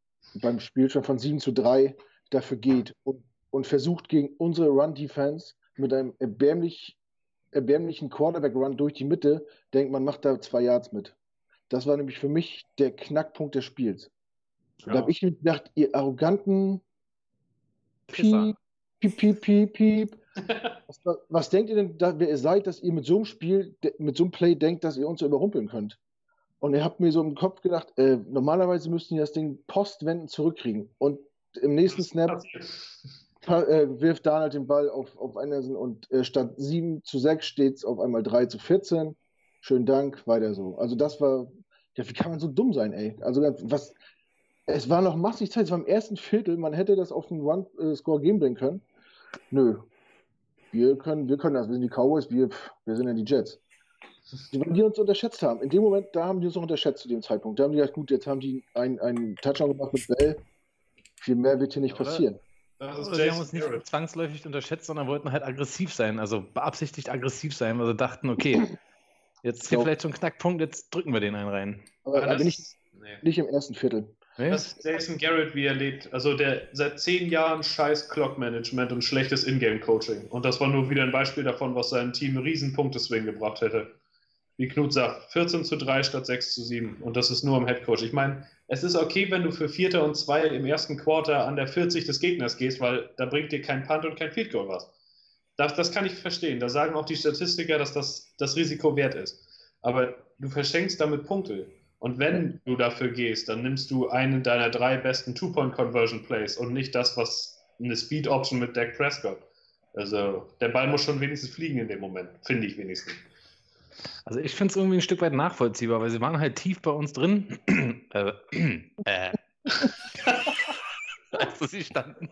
beim Spiel schon von 7 zu 3 dafür geht und, und versucht gegen unsere Run-Defense mit einem erbärmlich, erbärmlichen Quarterback-Run durch die Mitte, denkt man, macht da zwei Yards mit. Das war nämlich für mich der Knackpunkt des Spiels. Ja. Da habe ich gedacht, ihr arroganten Piep, piep, piep, piep, piep. (laughs) was, was, denkt ihr denn, da, wer ihr seid, dass ihr mit so einem Spiel, mit so einem Play denkt, dass ihr uns so überrumpeln könnt? Und ich habe mir so im Kopf gedacht, äh, normalerweise müssten die das Ding postwenden zurückkriegen. Und im nächsten Snap äh, wirft Donald den Ball auf, auf Anderson und äh, statt 7 zu 6 steht es auf einmal 3 zu 14. Schönen Dank, weiter so. Also das war, ja, wie kann man so dumm sein, ey? Also was, es war noch massig Zeit, es war im ersten Viertel, man hätte das auf den One-Score gehen bringen können. Nö. Wir können, wir können das, wir sind die Cowboys, wir, wir sind ja die Jets. Wenn die uns unterschätzt haben, in dem Moment, da haben die uns noch unterschätzt zu dem Zeitpunkt. Da haben die gesagt, gut, jetzt haben die einen, einen Touchdown gemacht mit Bell. Viel mehr wird hier nicht passieren. Das ist Oder sie haben uns nicht Garrett. zwangsläufig unterschätzt, sondern wollten halt aggressiv sein, also beabsichtigt aggressiv sein, weil sie dachten, okay, jetzt ist hier So. vielleicht so ein Knackpunkt, jetzt drücken wir den einen rein. Aber Aber bin ich nee. nicht im ersten Viertel. Nee? Das ist Jason Garrett, wie er lebt. Also der seit zehn Jahren scheiß Clock-Management und schlechtes Ingame-Coaching. Und das war nur wieder ein Beispiel davon, was seinem Team einen riesen Punkteswing gebracht hätte. Wie Knut sagt, 14 zu 3 statt 6 zu 7. Und das ist nur im Headcoach. Ich meine, es ist okay, wenn du für Vierter und Zwei im ersten Quarter an der 40 des Gegners gehst, weil da bringt dir kein Punt und kein Field Goal was. Das, das kann ich verstehen. Da sagen auch die Statistiker, dass das das Risiko wert ist. Aber du verschenkst damit Punkte. Und wenn du dafür gehst, dann nimmst du einen deiner drei besten Two-Point-Conversion-Plays und nicht das, was eine Speed-Option mit Dak Prescott. Also der Ball muss schon wenigstens fliegen in dem Moment, finde ich wenigstens. Also ich finde es irgendwie ein Stück weit nachvollziehbar, weil sie waren halt tief bei uns drin. (clears throat) äh, äh. (laughs) also sie standen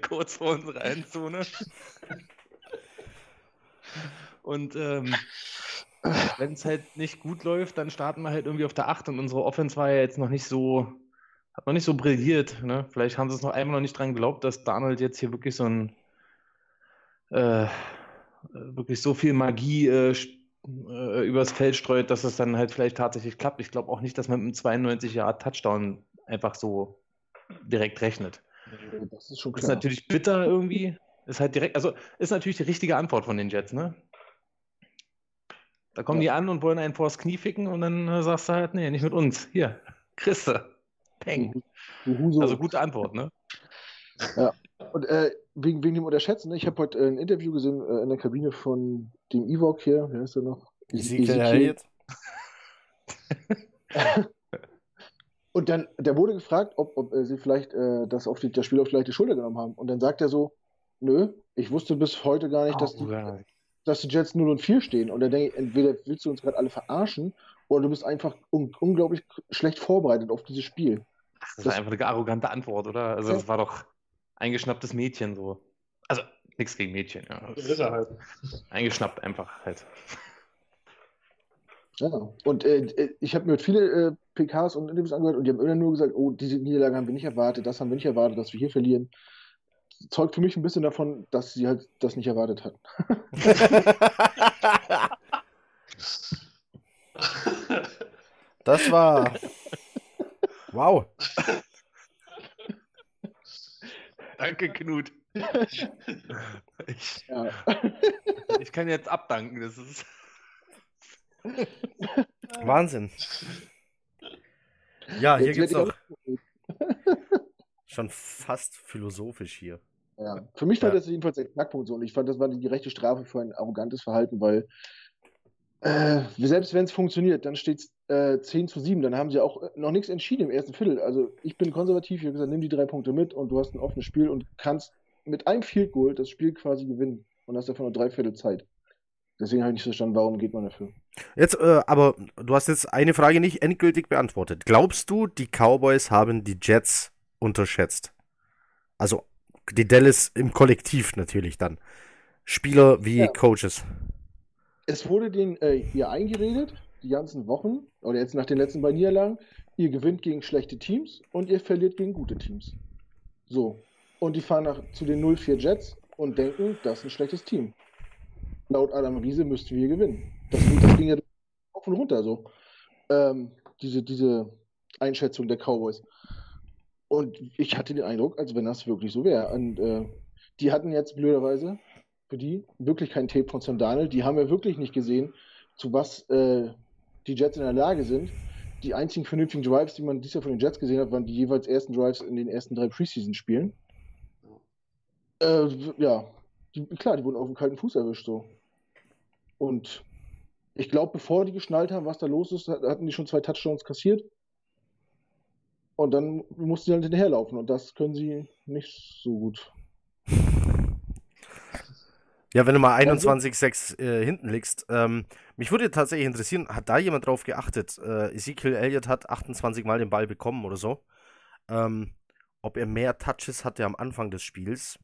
kurz vor unserer Endzone. Und ähm, wenn es halt nicht gut läuft, dann starten wir halt irgendwie auf der 8 und unsere Offense war ja jetzt noch nicht so, hat noch nicht so brilliert. Ne? Vielleicht haben sie es noch einmal noch nicht dran geglaubt, dass Donald jetzt hier wirklich so ein äh, wirklich so viel Magie äh, äh, übers Feld streut, dass es dann halt vielleicht tatsächlich klappt. Ich glaube auch nicht, dass man mit einem 92 Jahr Touchdown einfach so direkt rechnet. Das ist schon Ist klar. natürlich bitter irgendwie. Ist halt direkt, also ist natürlich die richtige Antwort von den Jets, ne? Da kommen die an und wollen einen vors Knie ficken und dann äh, sagst du halt, nee, nicht mit uns. Hier, Christe. Peng. Also gute Antwort, ne? Und äh, wegen, wegen dem Unterschätzen, ne? ich habe heute äh, ein Interview gesehen äh, in der Kabine von dem Ewok hier, wer ist der noch? Ezekiel. Elliott. (laughs) Und dann, der wurde gefragt, ob, ob äh, sie vielleicht äh, das auf die, das Spiel auf vielleicht die Schulter genommen haben. Und dann sagt er so, nö, ich wusste bis heute gar nicht, dass, die, ja. dass die Jets 0 und 4 stehen. Und dann denke ich, entweder willst du uns gerade alle verarschen oder du bist einfach un unglaublich schlecht vorbereitet auf dieses Spiel. Das ist einfach eine arrogante Antwort, oder? Also, das war doch eingeschnapptes Mädchen so. Also, nichts gegen Mädchen, ja. Ist er halt. (laughs) Eingeschnappt einfach halt. Ja. Und äh, äh, ich habe mir heute viele äh, PKs und Interviews angehört und die haben immer nur gesagt, oh, diese Niederlage haben wir nicht erwartet, das haben wir nicht erwartet, dass wir hier verlieren. Zeugt für mich ein bisschen davon, dass sie halt das nicht erwartet hatten. (laughs) Das war. (laughs) Wow. Danke, Knut. Ich, Ja. ich kann jetzt abdanken. Das ist. (laughs) Wahnsinn. Ja, hier geht's werd auch schon fast philosophisch hier. Ja. Für mich war Ja. das jedenfalls der Knackpunkt so und ich fand, das war die gerechte Strafe für ein arrogantes Verhalten, weil äh, selbst wenn es funktioniert, dann steht es äh, 10 zu 7, dann haben sie auch noch nichts entschieden im ersten Viertel. Also ich bin konservativ, ich habe gesagt, nimm die drei Punkte mit und du hast ein offenes Spiel und kannst mit einem Field Goal das Spiel quasi gewinnen und hast davon nur drei Viertel Zeit. Deswegen habe ich nicht verstanden, warum geht man dafür. Jetzt, äh, aber du hast jetzt eine Frage nicht endgültig beantwortet. Glaubst du, die Cowboys haben die Jets unterschätzt? Also die Dallas im Kollektiv natürlich dann. Spieler wie Ja. Coaches. Es wurde denen äh, ihr eingeredet, die ganzen Wochen, oder jetzt nach den letzten beiden Niederlagen, ihr gewinnt gegen schlechte Teams und ihr verliert gegen gute Teams. So. Und die fahren nach, zu den 04 Jets und denken, das ist ein schlechtes Team. Laut Adam Riese müssten wir gewinnen. Das, das ging ja auf und runter so. Ähm, diese, diese Einschätzung der Cowboys. Und ich hatte den Eindruck, als wenn das wirklich so wäre. Und äh, die hatten jetzt blöderweise für die wirklich kein Tape von Sam Darnold. Die haben ja wirklich nicht gesehen, zu was äh, die Jets in der Lage sind. Die einzigen vernünftigen Drives, die man dieses Jahr von den Jets gesehen hat, waren die jeweils ersten Drives in den ersten drei Preseason-Spielen. Äh, ja, die, klar, die wurden auf dem kalten Fuß erwischt so. Und ich glaube, bevor die geschnallt haben, was da los ist, hat- hatten die schon zwei Touchdowns kassiert. Und dann mussten sie halt hinterherlaufen. Und das können sie nicht so gut. Ja, wenn du mal 21-6 äh, hinten liegst. Ähm, mich würde tatsächlich interessieren, hat da jemand drauf geachtet? Äh, Ezekiel Elliott hat 28 Mal den Ball bekommen oder so. Ähm, ob er mehr Touches hatte am Anfang des Spiels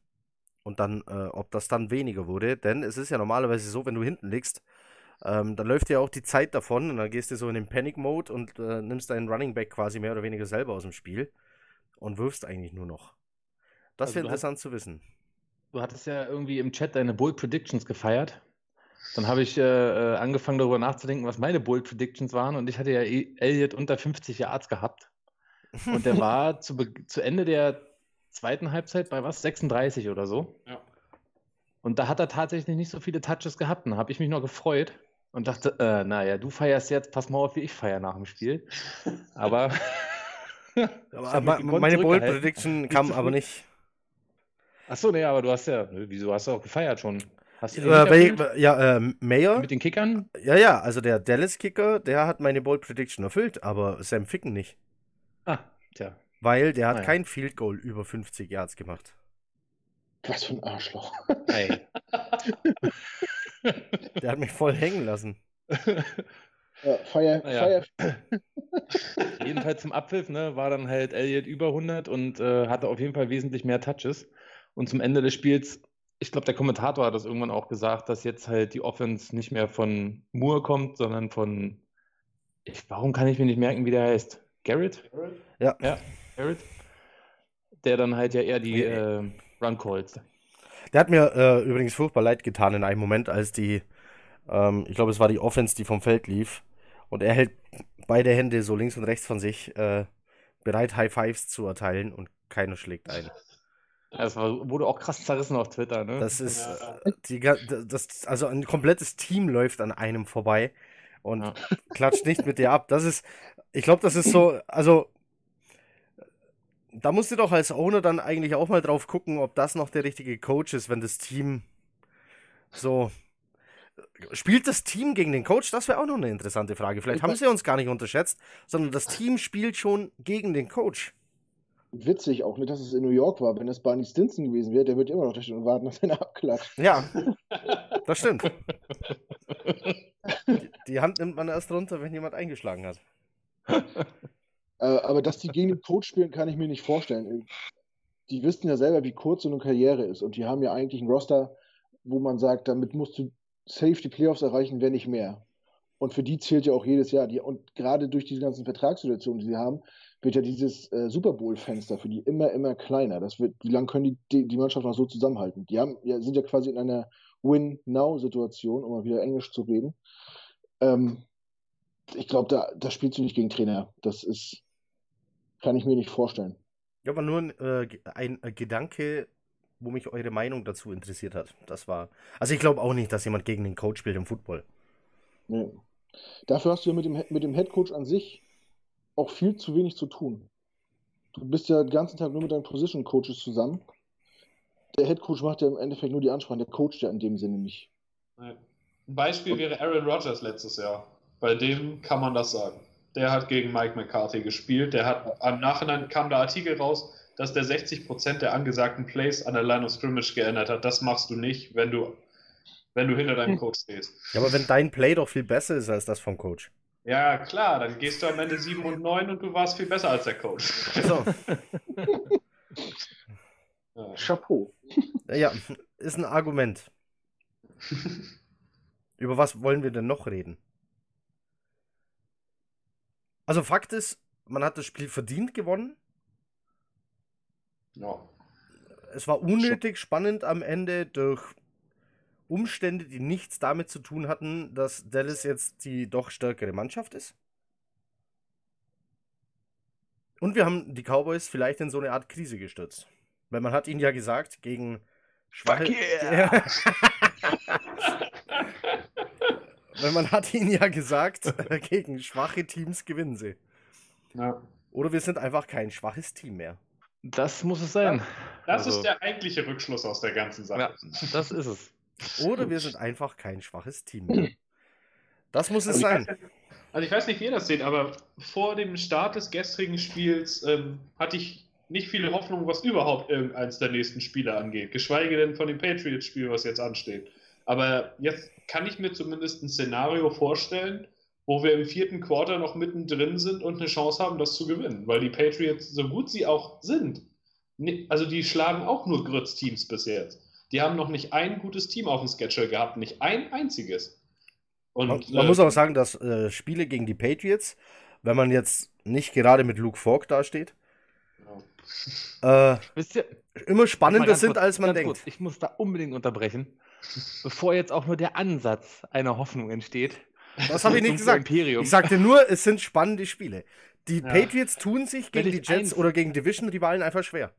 und dann, äh, ob das dann weniger wurde. Denn es ist ja normalerweise so, wenn du hinten liegst, ähm, dann läuft ja auch die Zeit davon und dann gehst du so in den Panic-Mode und äh, nimmst deinen Running Back quasi mehr oder weniger selber aus dem Spiel und wirfst eigentlich nur noch. Das Also wäre hast- interessant zu wissen. Du hattest ja irgendwie im Chat deine Bold Predictions gefeiert. Dann habe ich äh, äh, angefangen darüber nachzudenken, was meine Bold Predictions waren und ich hatte ja eh Elliot unter 50 Yards gehabt. Und der war (laughs) zu, zu Ende der zweiten Halbzeit bei was? 36 oder so. Ja. Und da hat er tatsächlich nicht so viele Touches gehabt. Und da habe ich mich noch gefreut und dachte, äh, naja, du feierst jetzt, pass mal auf, wie ich feiere nach dem Spiel. Aber, (laughs) Aber meine Bold. Prediction kam aber nicht. Achso, nee, aber du hast ja, wieso hast du auch gefeiert schon? Hast du den Äh, nicht wel- erfüllt? ja, äh, Mayor, mit den Kickern? ja, ja, also der Dallas-Kicker, der hat meine Bold Prediction erfüllt, aber Sam Ficken nicht. Ah, tja. Weil der hat Ah, ja. kein Field Goal über 50 Yards gemacht. Was für ein Arschloch. Ey. (laughs) Der hat mich voll hängen lassen. Ja, Feier, Naja. Feier, Jedenfalls zum Abpfiff ne, war dann halt Elliott über 100 und äh, hatte auf jeden Fall wesentlich mehr Touches. Und zum Ende des Spiels, ich glaube, der Kommentator hat das irgendwann auch gesagt, dass jetzt halt die Offense nicht mehr von Moore kommt, sondern von. Ich, warum kann ich mir nicht merken, wie der heißt? Garrett? Ja. Ja, Garrett. Der dann halt ja eher die Ja. äh, Run Calls. Der hat mir äh, übrigens furchtbar leid getan in einem Moment, als die, ähm, ich glaube, es war die Offense, die vom Feld lief. Und er hält beide Hände so links und rechts von sich äh, bereit, High Fives zu erteilen und keiner schlägt ein. Das war, wurde auch krass zerrissen auf Twitter, ne? Das ist, Ja. äh, die, das, also ein komplettes Team läuft an einem vorbei und Ja. klatscht nicht mit dir ab. Das ist, ich glaube, das ist so, also da musst du doch als Owner dann eigentlich auch mal drauf gucken, ob das noch der richtige Coach ist, wenn das Team so. Spielt das Team gegen den Coach? Das wäre auch noch eine interessante Frage. Vielleicht Ich haben sie uns gar nicht unterschätzt, sondern das Team spielt schon gegen den Coach. Witzig auch nicht, dass es in New York war. Wenn es Barney Stinson gewesen wäre, der wird immer noch da stehen und warten, dass er abklatscht. Ja, (laughs) das stimmt. Die, die Hand nimmt man erst runter, wenn jemand eingeschlagen hat. Äh, aber dass die gegen den Coach spielen, kann ich mir nicht vorstellen. Die wissen ja selber, wie kurz so eine Karriere ist. Und die haben ja eigentlich ein Roster, wo man sagt, damit musst du safe die Playoffs erreichen, wenn nicht mehr. Und für die zählt ja auch jedes Jahr. Die, und gerade durch diese ganzen Vertragssituationen, die sie haben, wird ja dieses äh, Super Bowl-Fenster für die immer, immer kleiner. Das wird, wie lange können die, die, Mannschaft noch so zusammenhalten? Die haben, ja, sind ja quasi in einer Win-Now-Situation, um mal wieder Englisch zu reden. Ähm, ich glaube, da, da spielst du nicht gegen Trainer. Das ist, kann ich mir nicht vorstellen. Ja, aber nur ein, äh, ein äh, Gedanke, wo mich eure Meinung dazu interessiert hat. Das war. Also ich glaube auch nicht, dass jemand gegen den Coach spielt im Football. Nee. Dafür hast du ja mit dem, mit dem Headcoach an sich auch viel zu wenig zu tun. Du bist ja den ganzen Tag nur mit deinen Position Coaches zusammen. Der Headcoach macht ja im Endeffekt nur die Ansprache, der coacht ja in dem Sinne nicht. Ein Beispiel wäre Aaron Rodgers letztes Jahr. Bei dem kann man das sagen. Der hat gegen Mike McCarthy gespielt. Der hat am Nachhinein kam der Artikel raus, dass der 60% der angesagten Plays an der Line of Scrimmage geändert hat. Das machst du nicht, wenn du, wenn du hinter deinem Coach stehst. Ja, aber wenn dein Play doch viel besser ist als das vom Coach. Ja, klar, dann gehst du am Ende 7 und 9 und du warst viel besser als der Coach. So, (laughs) (laughs) Ja. Chapeau. ja, ist ein Argument. (laughs) Über was wollen wir denn noch reden? Also Fakt ist, man hat das Spiel verdient gewonnen. Ja. Es war unnötig spannend am Ende durch Umstände, die nichts damit zu tun hatten, dass Dallas jetzt die doch stärkere Mannschaft ist. Und wir haben die Cowboys vielleicht in so eine Art Krise gestürzt. Weil man hat ihnen ja gesagt, gegen schwache... yeah! (laughs) Weil man hat ihnen ja gesagt, (laughs) gegen schwache Teams gewinnen sie. ja. Oder wir sind einfach kein schwaches Team mehr. Das muss es sein. Das Also- ist der eigentliche Rückschluss aus der ganzen Sache. Ja, das ist es. Oder wir sind einfach kein schwaches Team mehr. Das muss es Also sein. also ich weiß nicht, wie ihr das seht, aber vor dem Start des gestrigen Spiels ähm, hatte ich nicht viele Hoffnung, was überhaupt irgendeins der nächsten Spiele angeht. Geschweige denn von dem Patriots-Spiel, was jetzt ansteht. Aber jetzt kann ich mir zumindest ein Szenario vorstellen, wo wir im vierten Quarter noch mittendrin sind und eine Chance haben, das zu gewinnen. Weil die Patriots, so gut sie auch sind, also die schlagen auch nur Grütz-Teams bis jetzt. Die haben noch nicht ein gutes Team auf dem Schedule gehabt, nicht ein einziges. Und, Man, man äh, muss auch sagen, dass äh, Spiele gegen die Patriots, wenn man jetzt nicht gerade mit Luke Falk dasteht, äh, Wisst ihr, immer spannender sind, kurz, als man denkt. kurz, Ich muss da unbedingt unterbrechen, bevor jetzt auch nur der Ansatz einer Hoffnung entsteht. Das habe ich nicht gesagt. Imperium. Ich sagte nur, es sind spannende Spiele. Die Ja. Patriots tun sich gegen die Jets oder gegen Division-Rivalen einfach schwer.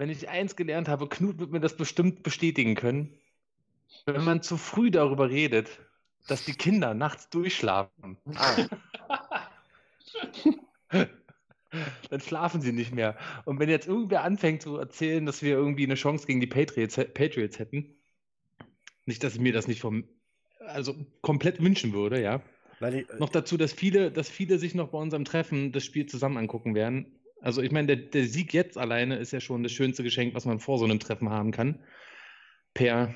Wenn ich eins gelernt habe, Knut wird mir das bestimmt bestätigen können. Wenn man zu früh darüber redet, dass die Kinder nachts durchschlafen, (laughs) dann schlafen sie nicht mehr. Und wenn jetzt irgendwer anfängt zu erzählen, dass wir irgendwie eine Chance gegen die Patriots, Patriots hätten, nicht, dass ich mir das nicht vom, also komplett wünschen würde, ja. Nein, die, Noch dazu, dass viele, dass viele sich noch bei unserem Treffen das Spiel zusammen angucken werden. Also ich meine, der, der Sieg jetzt alleine ist ja schon das schönste Geschenk, was man vor so einem Treffen haben kann. Per,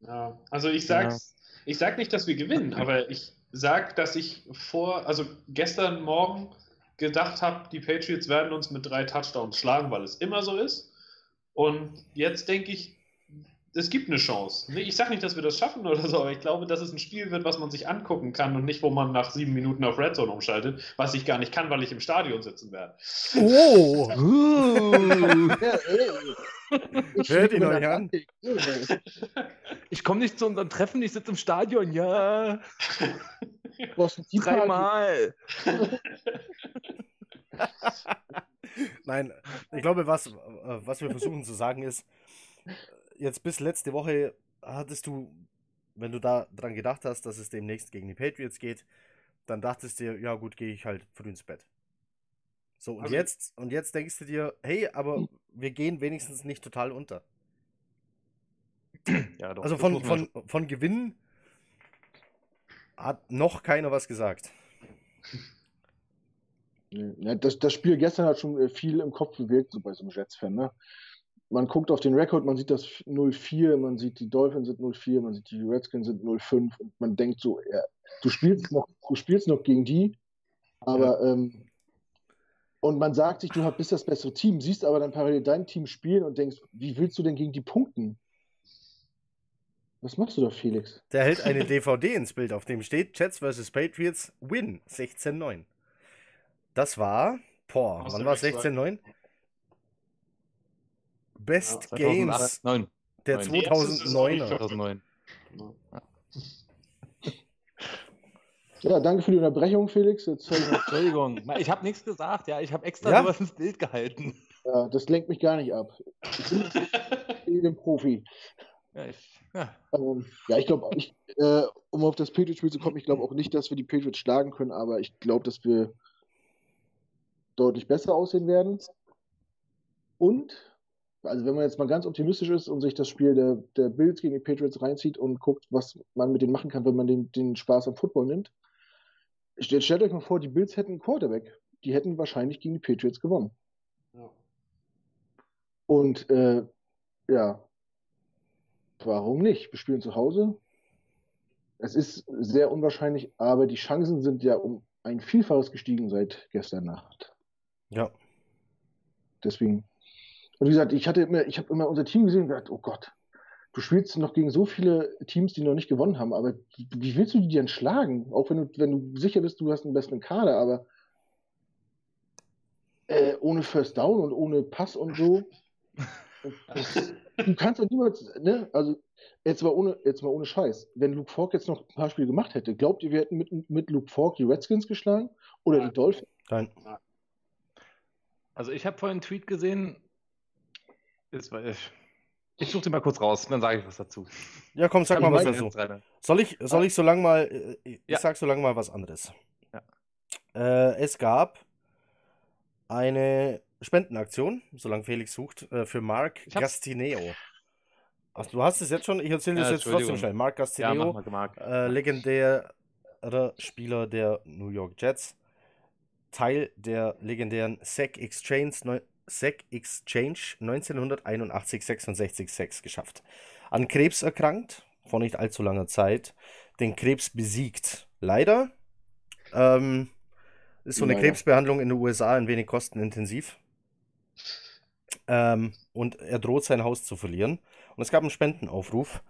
Ja, also ich sag's, ich sag nicht, dass wir gewinnen, aber ich sag, dass ich vor, also gestern Morgen gedacht habe, die Patriots werden uns mit drei Touchdowns schlagen, weil es immer so ist. Und jetzt denke ich, es gibt eine Chance. Ich sage nicht, dass wir das schaffen oder so, aber ich glaube, dass es ein Spiel wird, was man sich angucken kann und nicht, wo man nach sieben Minuten auf Red Zone umschaltet, was ich gar nicht kann, weil ich im Stadion sitzen werde. oh! Hört ihn euch an. Ich komme nicht zu unserem Treffen, ich sitze im Stadion, ja, dreimal. Nein, ich glaube, was, was wir versuchen zu sagen ist, jetzt bis letzte Woche hattest du, wenn du da dran gedacht hast, dass es demnächst gegen die Patriots geht, dann dachtest du dir, ja gut, gehe ich halt früh ins Bett. So, und Also- jetzt, und jetzt denkst du dir, hey, aber wir gehen wenigstens nicht total unter. Ja, doch, Also von, von, von Gewinnen hat noch keiner was gesagt. Ja, das, das Spiel gestern hat schon äh, viel im Kopf bewegt, so bei so einem Jets-Fan. Ne? Man guckt auf den Rekord, man sieht das 0-4, man sieht die Dolphins sind 0-4, man sieht die Redskins sind 0-5 und man denkt so, ja, du spielst noch, du spielst noch gegen die, aber ähm, und man sagt sich, du hast- bist das bessere Team, siehst aber dann parallel dein Team spielen und denkst, wie willst du denn gegen die punkten? Was machst du da, Felix? Der hält eine DVD ins Bild, auf dem steht Jets vs. Patriots Win 16-9. Das war, boah, Aus wann war es Extra- 16-9? Best Ja, Games 2009. der Neun. Die erste Saison 2009er. 2009. Ja, danke für die Unterbrechung, Felix. Jetzt Entschuldigung, ich habe nichts gesagt, ja, ich habe extra Ja? sowas ins Bild gehalten. ja, das lenkt mich gar nicht ab. Ich bin (laughs) ein Profi. Ja, ich, ja. Ähm, ja, ich glaube, äh, um auf das Patriots-Spiel zu kommen, ich glaube auch nicht, dass wir die Patriots schlagen können, aber ich glaube, dass wir deutlich besser aussehen werden. Und, also wenn man jetzt mal ganz optimistisch ist und sich das Spiel der, der Bills gegen die Patriots reinzieht und guckt, was man mit denen machen kann, wenn man den, den Spaß am Football nimmt, stellt, stellt euch mal vor, die Bills hätten einen Quarterback. Die hätten wahrscheinlich gegen die Patriots gewonnen. Ja. Und äh, ja, warum nicht? Wir spielen zu Hause. Es ist sehr unwahrscheinlich, aber die Chancen sind ja um ein Vielfaches gestiegen seit gestern Nacht. Ja, Deswegen. Und wie gesagt, ich hatte immer, ich habe immer unser Team gesehen und gedacht, oh Gott, du spielst noch gegen so viele Teams, die noch nicht gewonnen haben, aber wie, willst du die denn schlagen? Auch wenn du, wenn du sicher bist, du hast einen besseren Kader, aber äh, ohne First Down und ohne Pass und so. Das, du kannst doch niemals, ne? Also jetzt mal ohne, jetzt mal ohne Scheiß. Wenn Luke Falk jetzt noch ein paar Spiele gemacht hätte, glaubt ihr, wir hätten mit, mit Luke Falk die Redskins geschlagen oder Nein. die Dolphins? nein. Also ich habe vorhin einen Tweet gesehen. War ich ich suche den mal kurz raus, dann sage ich was dazu. Ja, komm, sag mal was dazu. Soll ich, soll ich so lang mal, äh, ich Ja. sag so lange mal was anderes. Ja. Äh, es gab eine Spendenaktion, solange Felix sucht, äh, für Mark. Gastineo. Ach, du hast es jetzt schon? Ich erzähle Ja, das jetzt trotzdem schnell. Mark Ja, Gastineo, Marc. äh, legendärer Spieler der New York Jets, Teil der legendären SEC Exchange, SEC Exchange 1981 66 6 geschafft. An Krebs erkrankt, vor nicht allzu langer Zeit, den Krebs besiegt. Leider ähm, ist so eine Leider. Krebsbehandlung in den USA ein wenig kostenintensiv. Ähm, und er droht sein Haus zu verlieren. Und es gab einen Spendenaufruf.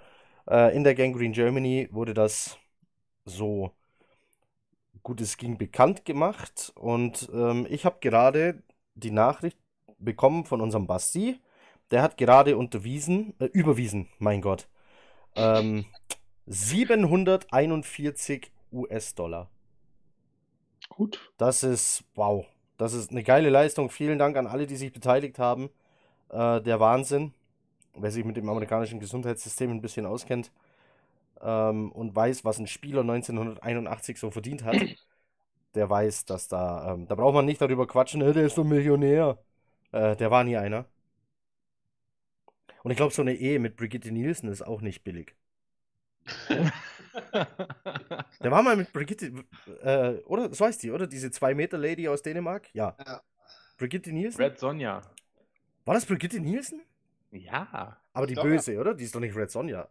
Äh, in der Gangrene Germany wurde das so gut es ging bekannt gemacht. Und ähm, ich habe gerade die Nachricht bekommen von unserem Basti. Der hat gerade unterwiesen, äh, überwiesen, mein Gott. Ähm, 741 US-Dollar. Gut. Das ist, wow, das ist eine geile Leistung. Vielen Dank an alle, die sich beteiligt haben. Äh, der Wahnsinn. Wer sich mit dem amerikanischen Gesundheitssystem ein bisschen auskennt ähm, und weiß, was ein Spieler 1981 so verdient hat, der weiß, dass da, ähm, da braucht man nicht darüber quatschen, "Äh, der ist so ein Millionär. Äh, der war nie einer. Und ich glaube, so eine Ehe mit Brigitte Nielsen ist auch nicht billig. (laughs) Der war mal mit Brigitte, äh, oder? So heißt die, oder? Diese 2-Meter-Lady aus Dänemark? Ja. Ja. Brigitte Nielsen? Red Sonja. War das Brigitte Nielsen? Ja. Aber die böse, oder? Die ist doch nicht Red Sonja.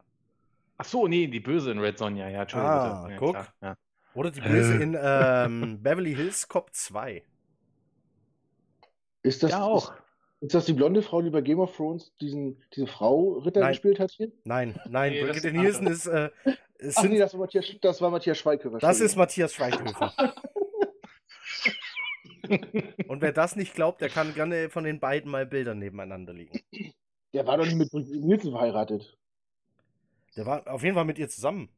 Ach so, nee, die Böse in Red Sonja, ja, Entschuldigung. Ah, bitte. Ja, guck. klar, Ja. Oder die böse in ähm, Beverly Hills Cop 2. Ist das, ja, auch. Ist, ist das die blonde Frau, die bei Game of Thrones diesen, diese Frau Ritter Nein. gespielt hat hier? Nein, nein, Nee, das Brigitte ist Nielsen ist, äh, es Ach sind, nee, das war Matthias, das war Matthias Schweighöfer. das ist. Matthias Schweighöfer. (laughs) Und wer das nicht glaubt, der kann gerne von den beiden mal Bilder nebeneinander liegen. Der war doch nicht mit Brigitte Nielsen verheiratet. Der war auf jeden Fall mit ihr zusammen.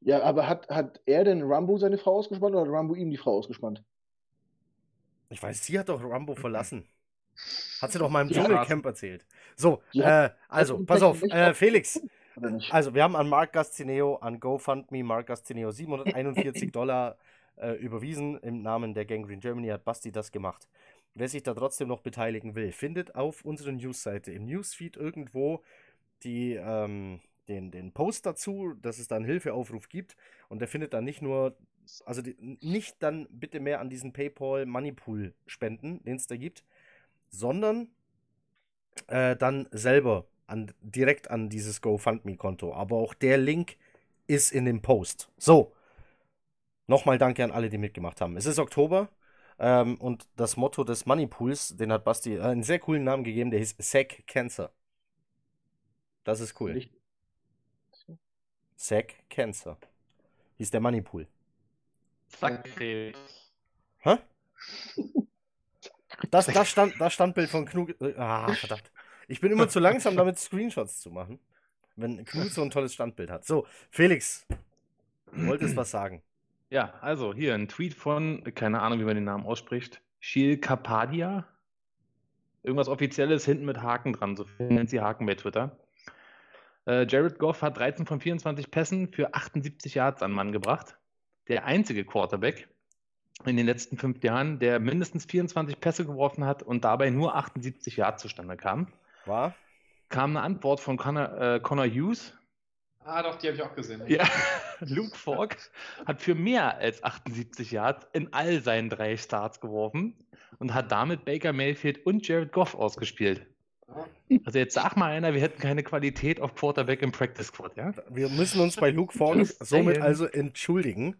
Ja, aber hat, hat er denn Rambo seine Frau ausgespannt oder hat Rambo ihm die Frau ausgespannt? Ich weiß, sie hat doch Rambo verlassen. Hat sie doch mal im Ja. Dschungelcamp erzählt. So, Die äh, also, pass auf, äh, Felix. Also, wir haben an Mark Gastineo, an GoFundMe, Mark Gastineo 741 (laughs) Dollar äh, überwiesen. Im Namen der Gangrene Germany hat Basti das gemacht. Wer sich da trotzdem noch beteiligen will, findet auf unserer Newsseite im Newsfeed irgendwo die, ähm, den, den Post dazu, dass es da einen Hilfeaufruf gibt. Und der findet dann nicht nur, also die, nicht dann bitte mehr an diesen PayPal Moneypool spenden, den es da gibt, sondern äh, dann selber an, direkt an dieses GoFundMe-Konto. Aber auch der Link ist in dem Post. So, nochmal danke an alle, die mitgemacht haben. Es ist Oktober ähm, und das Motto des Moneypools, den hat Basti äh, einen sehr coolen Namen gegeben, der hieß Sack Cancer. Das ist cool. Sack Cancer. Hieß der Moneypool. Felix. Hä? (laughs) Das, das, stand, das Standbild von Knut. äh, Ah, verdammt. Ich bin immer zu langsam, damit Screenshots zu machen. Wenn Knut so ein tolles Standbild hat. So, Felix, du wolltest was sagen. Ja, also hier ein Tweet von, keine Ahnung, wie man den Namen ausspricht, Shil Kapadia. Irgendwas Offizielles hinten mit Haken dran, so nennt sie Haken bei Twitter. Äh, Jared Goff hat 13 von 24 Pässen für 78 Yards an Mann gebracht. Der einzige Quarterback in den letzten fünf Jahren, der mindestens 24 Pässe geworfen hat und dabei nur 78 Yards zustande kam. War? Kam eine Antwort von Connor, äh, Connor Hughes, Ah, doch, die habe ich auch gesehen. ja, (laughs) Luke Falk hat für mehr als 78 Yards in all seinen drei Starts geworfen und hat damit Baker Mayfield und Jared Goff ausgespielt. Also jetzt sag mal einer, wir hätten keine Qualität auf Quarterback im Practice Squad, ja? Wir müssen uns bei Luke Falk Just somit also entschuldigen.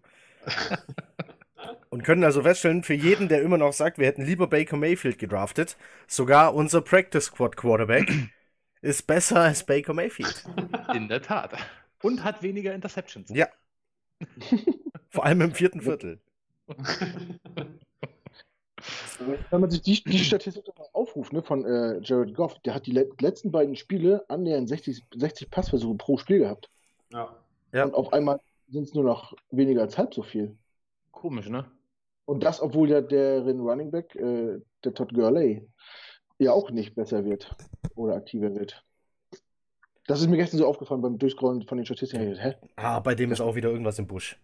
Und können also feststellen, für jeden, der immer noch sagt, wir hätten lieber Baker Mayfield gedraftet, sogar unser Practice Squad Quarterback (clears throat) ist besser als Baker Mayfield. In der Tat. Und hat weniger Interceptions. Ja. (laughs) Vor allem im vierten Viertel. Wenn man sich die, die Statistik mal aufruft ne, von äh, Jared Goff, der hat die le letzten beiden Spiele annähernd 60, 60 Passversuche pro Spiel gehabt. Ja. Ja. Und auf einmal sind es nur noch weniger als halb so viel. Komisch, ne? Und das, obwohl ja deren Running Back, äh, der Todd Gurley, ja auch nicht besser wird oder aktiver wird. Das ist mir gestern so aufgefallen beim Durchscrollen von den Statistiken. Hä? Ah, bei dem ist auch wieder irgendwas im Busch.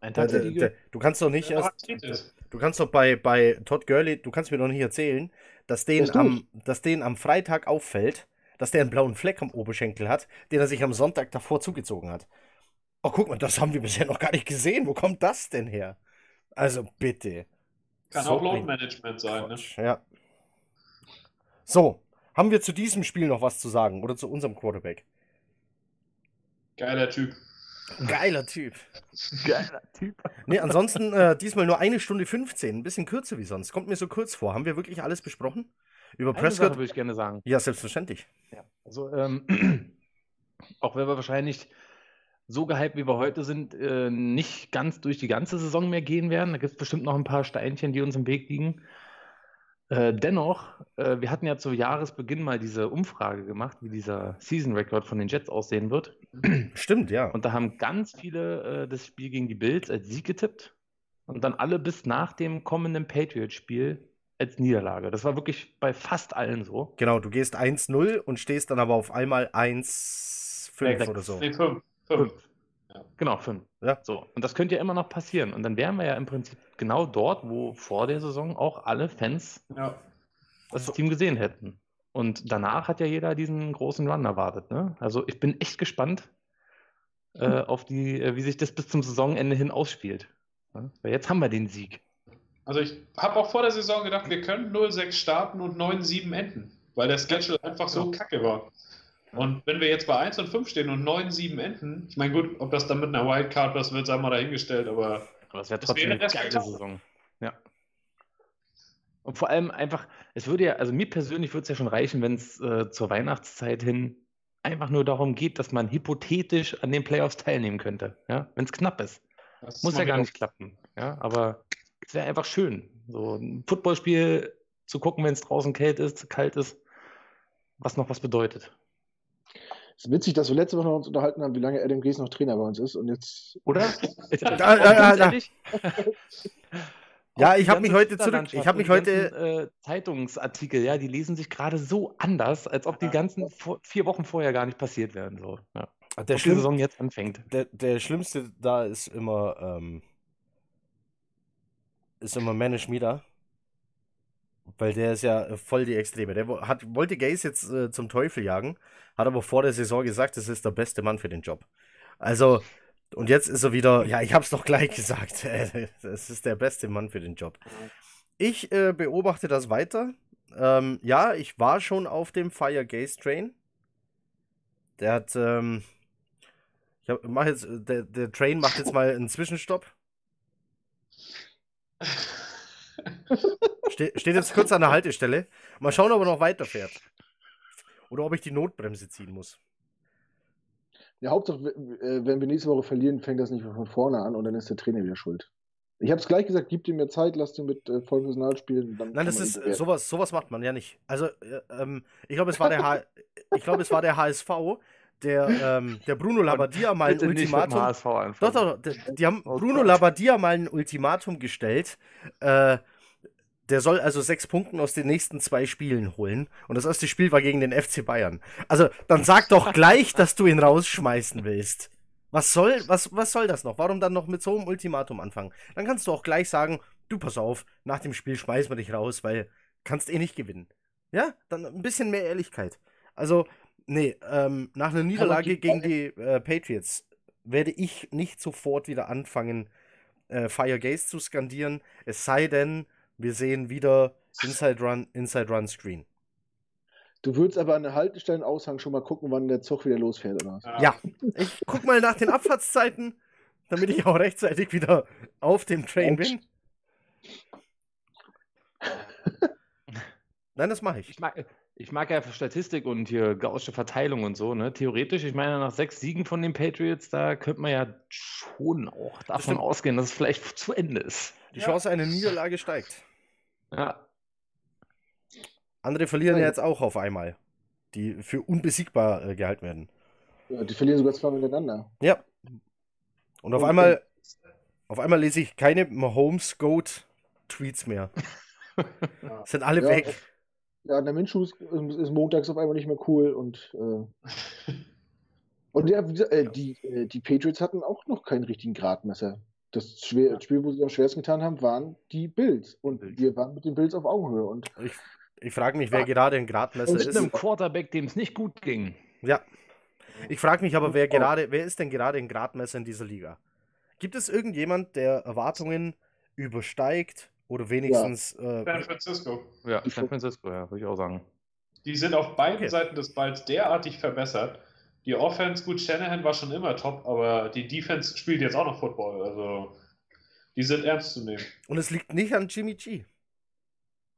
Ein Der, der, der, du kannst doch nicht erst. Du kannst doch bei, bei Todd Gurley, du kannst mir doch nicht erzählen, dass Der den, ist am, dass den am Freitag auffällt, dass der einen blauen Fleck am Oberschenkel hat, den er sich am Sonntag davor zugezogen hat. Oh, guck mal, das haben wir bisher noch gar nicht gesehen. Wo kommt das denn her? Also bitte. Kann So auch Load-Management sein, ne? Ja. So, haben wir zu diesem Spiel noch was zu sagen oder zu unserem Quarterback? Geiler Typ. Geiler Typ. (laughs) Geiler Typ. Nee, ansonsten äh, diesmal nur eine Stunde 15, ein bisschen kürzer wie sonst. Kommt mir so kurz vor. Haben wir wirklich alles besprochen? Über Eine Prescott? würde ich gerne sagen. Ja, selbstverständlich. Ja, also ähm, (clears throat) auch wenn wir wahrscheinlich so gehypt, wie wir heute sind, äh, nicht ganz durch die ganze Saison mehr gehen werden. Da gibt es bestimmt noch ein paar Steinchen, die uns im Weg liegen. Äh, dennoch, äh, wir hatten ja zu Jahresbeginn mal diese Umfrage gemacht, wie dieser Season Record von den Jets aussehen wird. Stimmt, ja. Und da haben ganz viele äh, das Spiel gegen die Bills als Sieg getippt und dann alle bis nach dem kommenden Patriots-Spiel als Niederlage. Das war wirklich bei fast allen so. Genau, du gehst 1-0 und stehst dann aber auf einmal 1-5 Sechs. oder so. Nee, fünf. Ja. Genau, fünf. Ja. So, und das könnte ja immer noch passieren. Und dann wären wir ja im Prinzip genau dort, wo vor der Saison auch alle Fans Ja. das Team gesehen hätten. Und danach hat ja jeder diesen großen Run erwartet. Ne? Also ich bin echt gespannt äh, auf die, äh, wie sich das bis zum Saisonende hin ausspielt. Ne? Weil jetzt haben wir den Sieg. Also ich habe auch vor der Saison gedacht, wir können 0-6 starten und 9-7 enden, weil der Schedule einfach so kacke war. Und wenn wir jetzt bei 1 und 5 stehen und 9-7 enden, ich meine gut, ob das dann mit einer Wildcard was wird, sei mal dahingestellt, aber Aber es wäre Das trotzdem wäre eine geile. Saison. Ja. Und vor allem einfach, es würde ja, also mir persönlich würde es ja schon reichen, wenn es äh, zur Weihnachtszeit hin einfach nur darum geht, dass man hypothetisch an den Playoffs teilnehmen könnte. Ja? Wenn es knapp ist. das Muss ja gar nicht klappen. Ja, aber es wäre einfach schön, so ein Footballspiel zu gucken, wenn es draußen kalt ist, kalt ist, was noch was bedeutet. Es ist witzig, dass wir letzte Woche noch uns unterhalten haben, wie lange Adam Gase noch Trainer bei uns ist. Und jetzt Oder? (laughs) (laughs) Da, da, da, Ja, (laughs) ich hab mich heute zurück- ich Twitter-Landschaft hab mich heute- ganzen, äh, Zeitungsartikel, ja, die lesen sich gerade so anders, als ob die ganzen vor, vier Wochen vorher gar nicht passiert wären. So. Ja. Der, Ob die Saison jetzt anfängt. der, der Schlimmste da ist immer, ähm, ist immer Manish Mida. Weil der ist ja äh, voll die Extreme. Der hat, wollte Gaze jetzt äh, zum Teufel jagen, hat aber vor der Saison gesagt, das ist der beste Mann für den Job. Also, und jetzt ist er wieder, ja, ich hab's doch gleich (laughs) gesagt, äh, das ist der beste Mann für den Job. Ich äh, beobachte das weiter. Ähm, ja, ich war schon auf dem Fire Gaze Train. Der hat, ähm, ich hab, mach jetzt, äh, der, der Train macht jetzt (laughs) mal einen Zwischenstopp. (laughs) Ste steht jetzt kurz an der Haltestelle. Mal schauen, ob er noch weiterfährt. Oder ob ich die Notbremse ziehen muss. Ja, Hauptsache, äh, wenn wir nächste Woche verlieren, fängt das nicht von vorne an und dann ist der Trainer wieder schuld. Ich habe es gleich gesagt, gib ihm mehr Zeit, lass ihn mit äh, vollem Personal spielen. Dann Nein, das ist sowas, sowas macht man ja nicht. Also, äh, ähm, ich glaube, es war der H ich glaube, es war der HSV, der, ähm, der Bruno Labbadia mal ein Bitte nicht mit dem Ultimatum. HSV Doch, anfangen. doch, die, die haben Oh Bruno Gott. Labbadia mal ein Ultimatum gestellt. Äh, der soll also sechs Punkte aus den nächsten zwei Spielen holen. Und das erste Spiel war gegen den FC Bayern. Also, dann sag doch (laughs) gleich, dass du ihn rausschmeißen willst. Was soll, was, was soll das noch? Warum dann noch mit so einem Ultimatum anfangen? Dann kannst du auch gleich sagen, du pass auf, nach dem Spiel schmeißen wir dich raus, weil kannst eh nicht gewinnen. Ja, dann ein bisschen mehr Ehrlichkeit. Also, nee, ähm, nach einer Niederlage gegen die äh, Patriots werde ich nicht sofort wieder anfangen, äh, Fire Gaze zu skandieren. Es sei denn, wir sehen wieder Inside Run, Inside Run Screen. Du würdest aber an der Haltestellenaushang schon mal gucken, wann der Zug wieder losfährt, oder was? Ja, ich guck mal nach den Abfahrtszeiten, damit ich auch rechtzeitig wieder auf dem Train bin. Nein, das mache ich. Ich mag, ich mag ja Statistik und hier gaussische Verteilung und so, ne? Theoretisch, ich meine, nach sechs Siegen von den Patriots, da könnte man ja schon auch davon stimmt. ausgehen, dass es vielleicht zu Ende ist. Die Chance einer Niederlage steigt. Ja, Andere verlieren Ja, jetzt auch auf einmal, die für unbesiegbar äh, gehalten werden. Ja, die verlieren sogar zwei miteinander. Ja. Und auf Und- einmal, auf einmal lese ich keine Mahomes Goat Tweets mehr. Ja. (laughs) (laughs) Sind alle Ja, weg. Ja, der Minshew ist, ist montags auf einmal nicht mehr cool und äh, (laughs) und ja, äh, die, äh, die Patriots hatten auch noch keinen richtigen Gradmesser. Das schwer, Spiel, wo sie am schwersten getan haben, waren die Bills. Und Bills. wir waren mit den Bills auf Augenhöhe. Und Ich, ich frage mich, wer gerade ein Gradmesser Und mit ist. einem Quarterback, dem es nicht gut ging. Ja. Ich frage mich aber, wer gerade, wer ist denn gerade ein Gradmesser in dieser Liga? Gibt es irgendjemand, der Erwartungen übersteigt oder wenigstens äh, San Francisco. Ja, San Francisco, ja, würde ich auch sagen. Die sind auf beiden Okay. Seiten des Balls derartig verbessert. Die Offense, gut, Shanahan war schon immer top, aber die Defense spielt jetzt auch noch Football. Also, die sind ernst zu nehmen. und es liegt nicht an Jimmy G.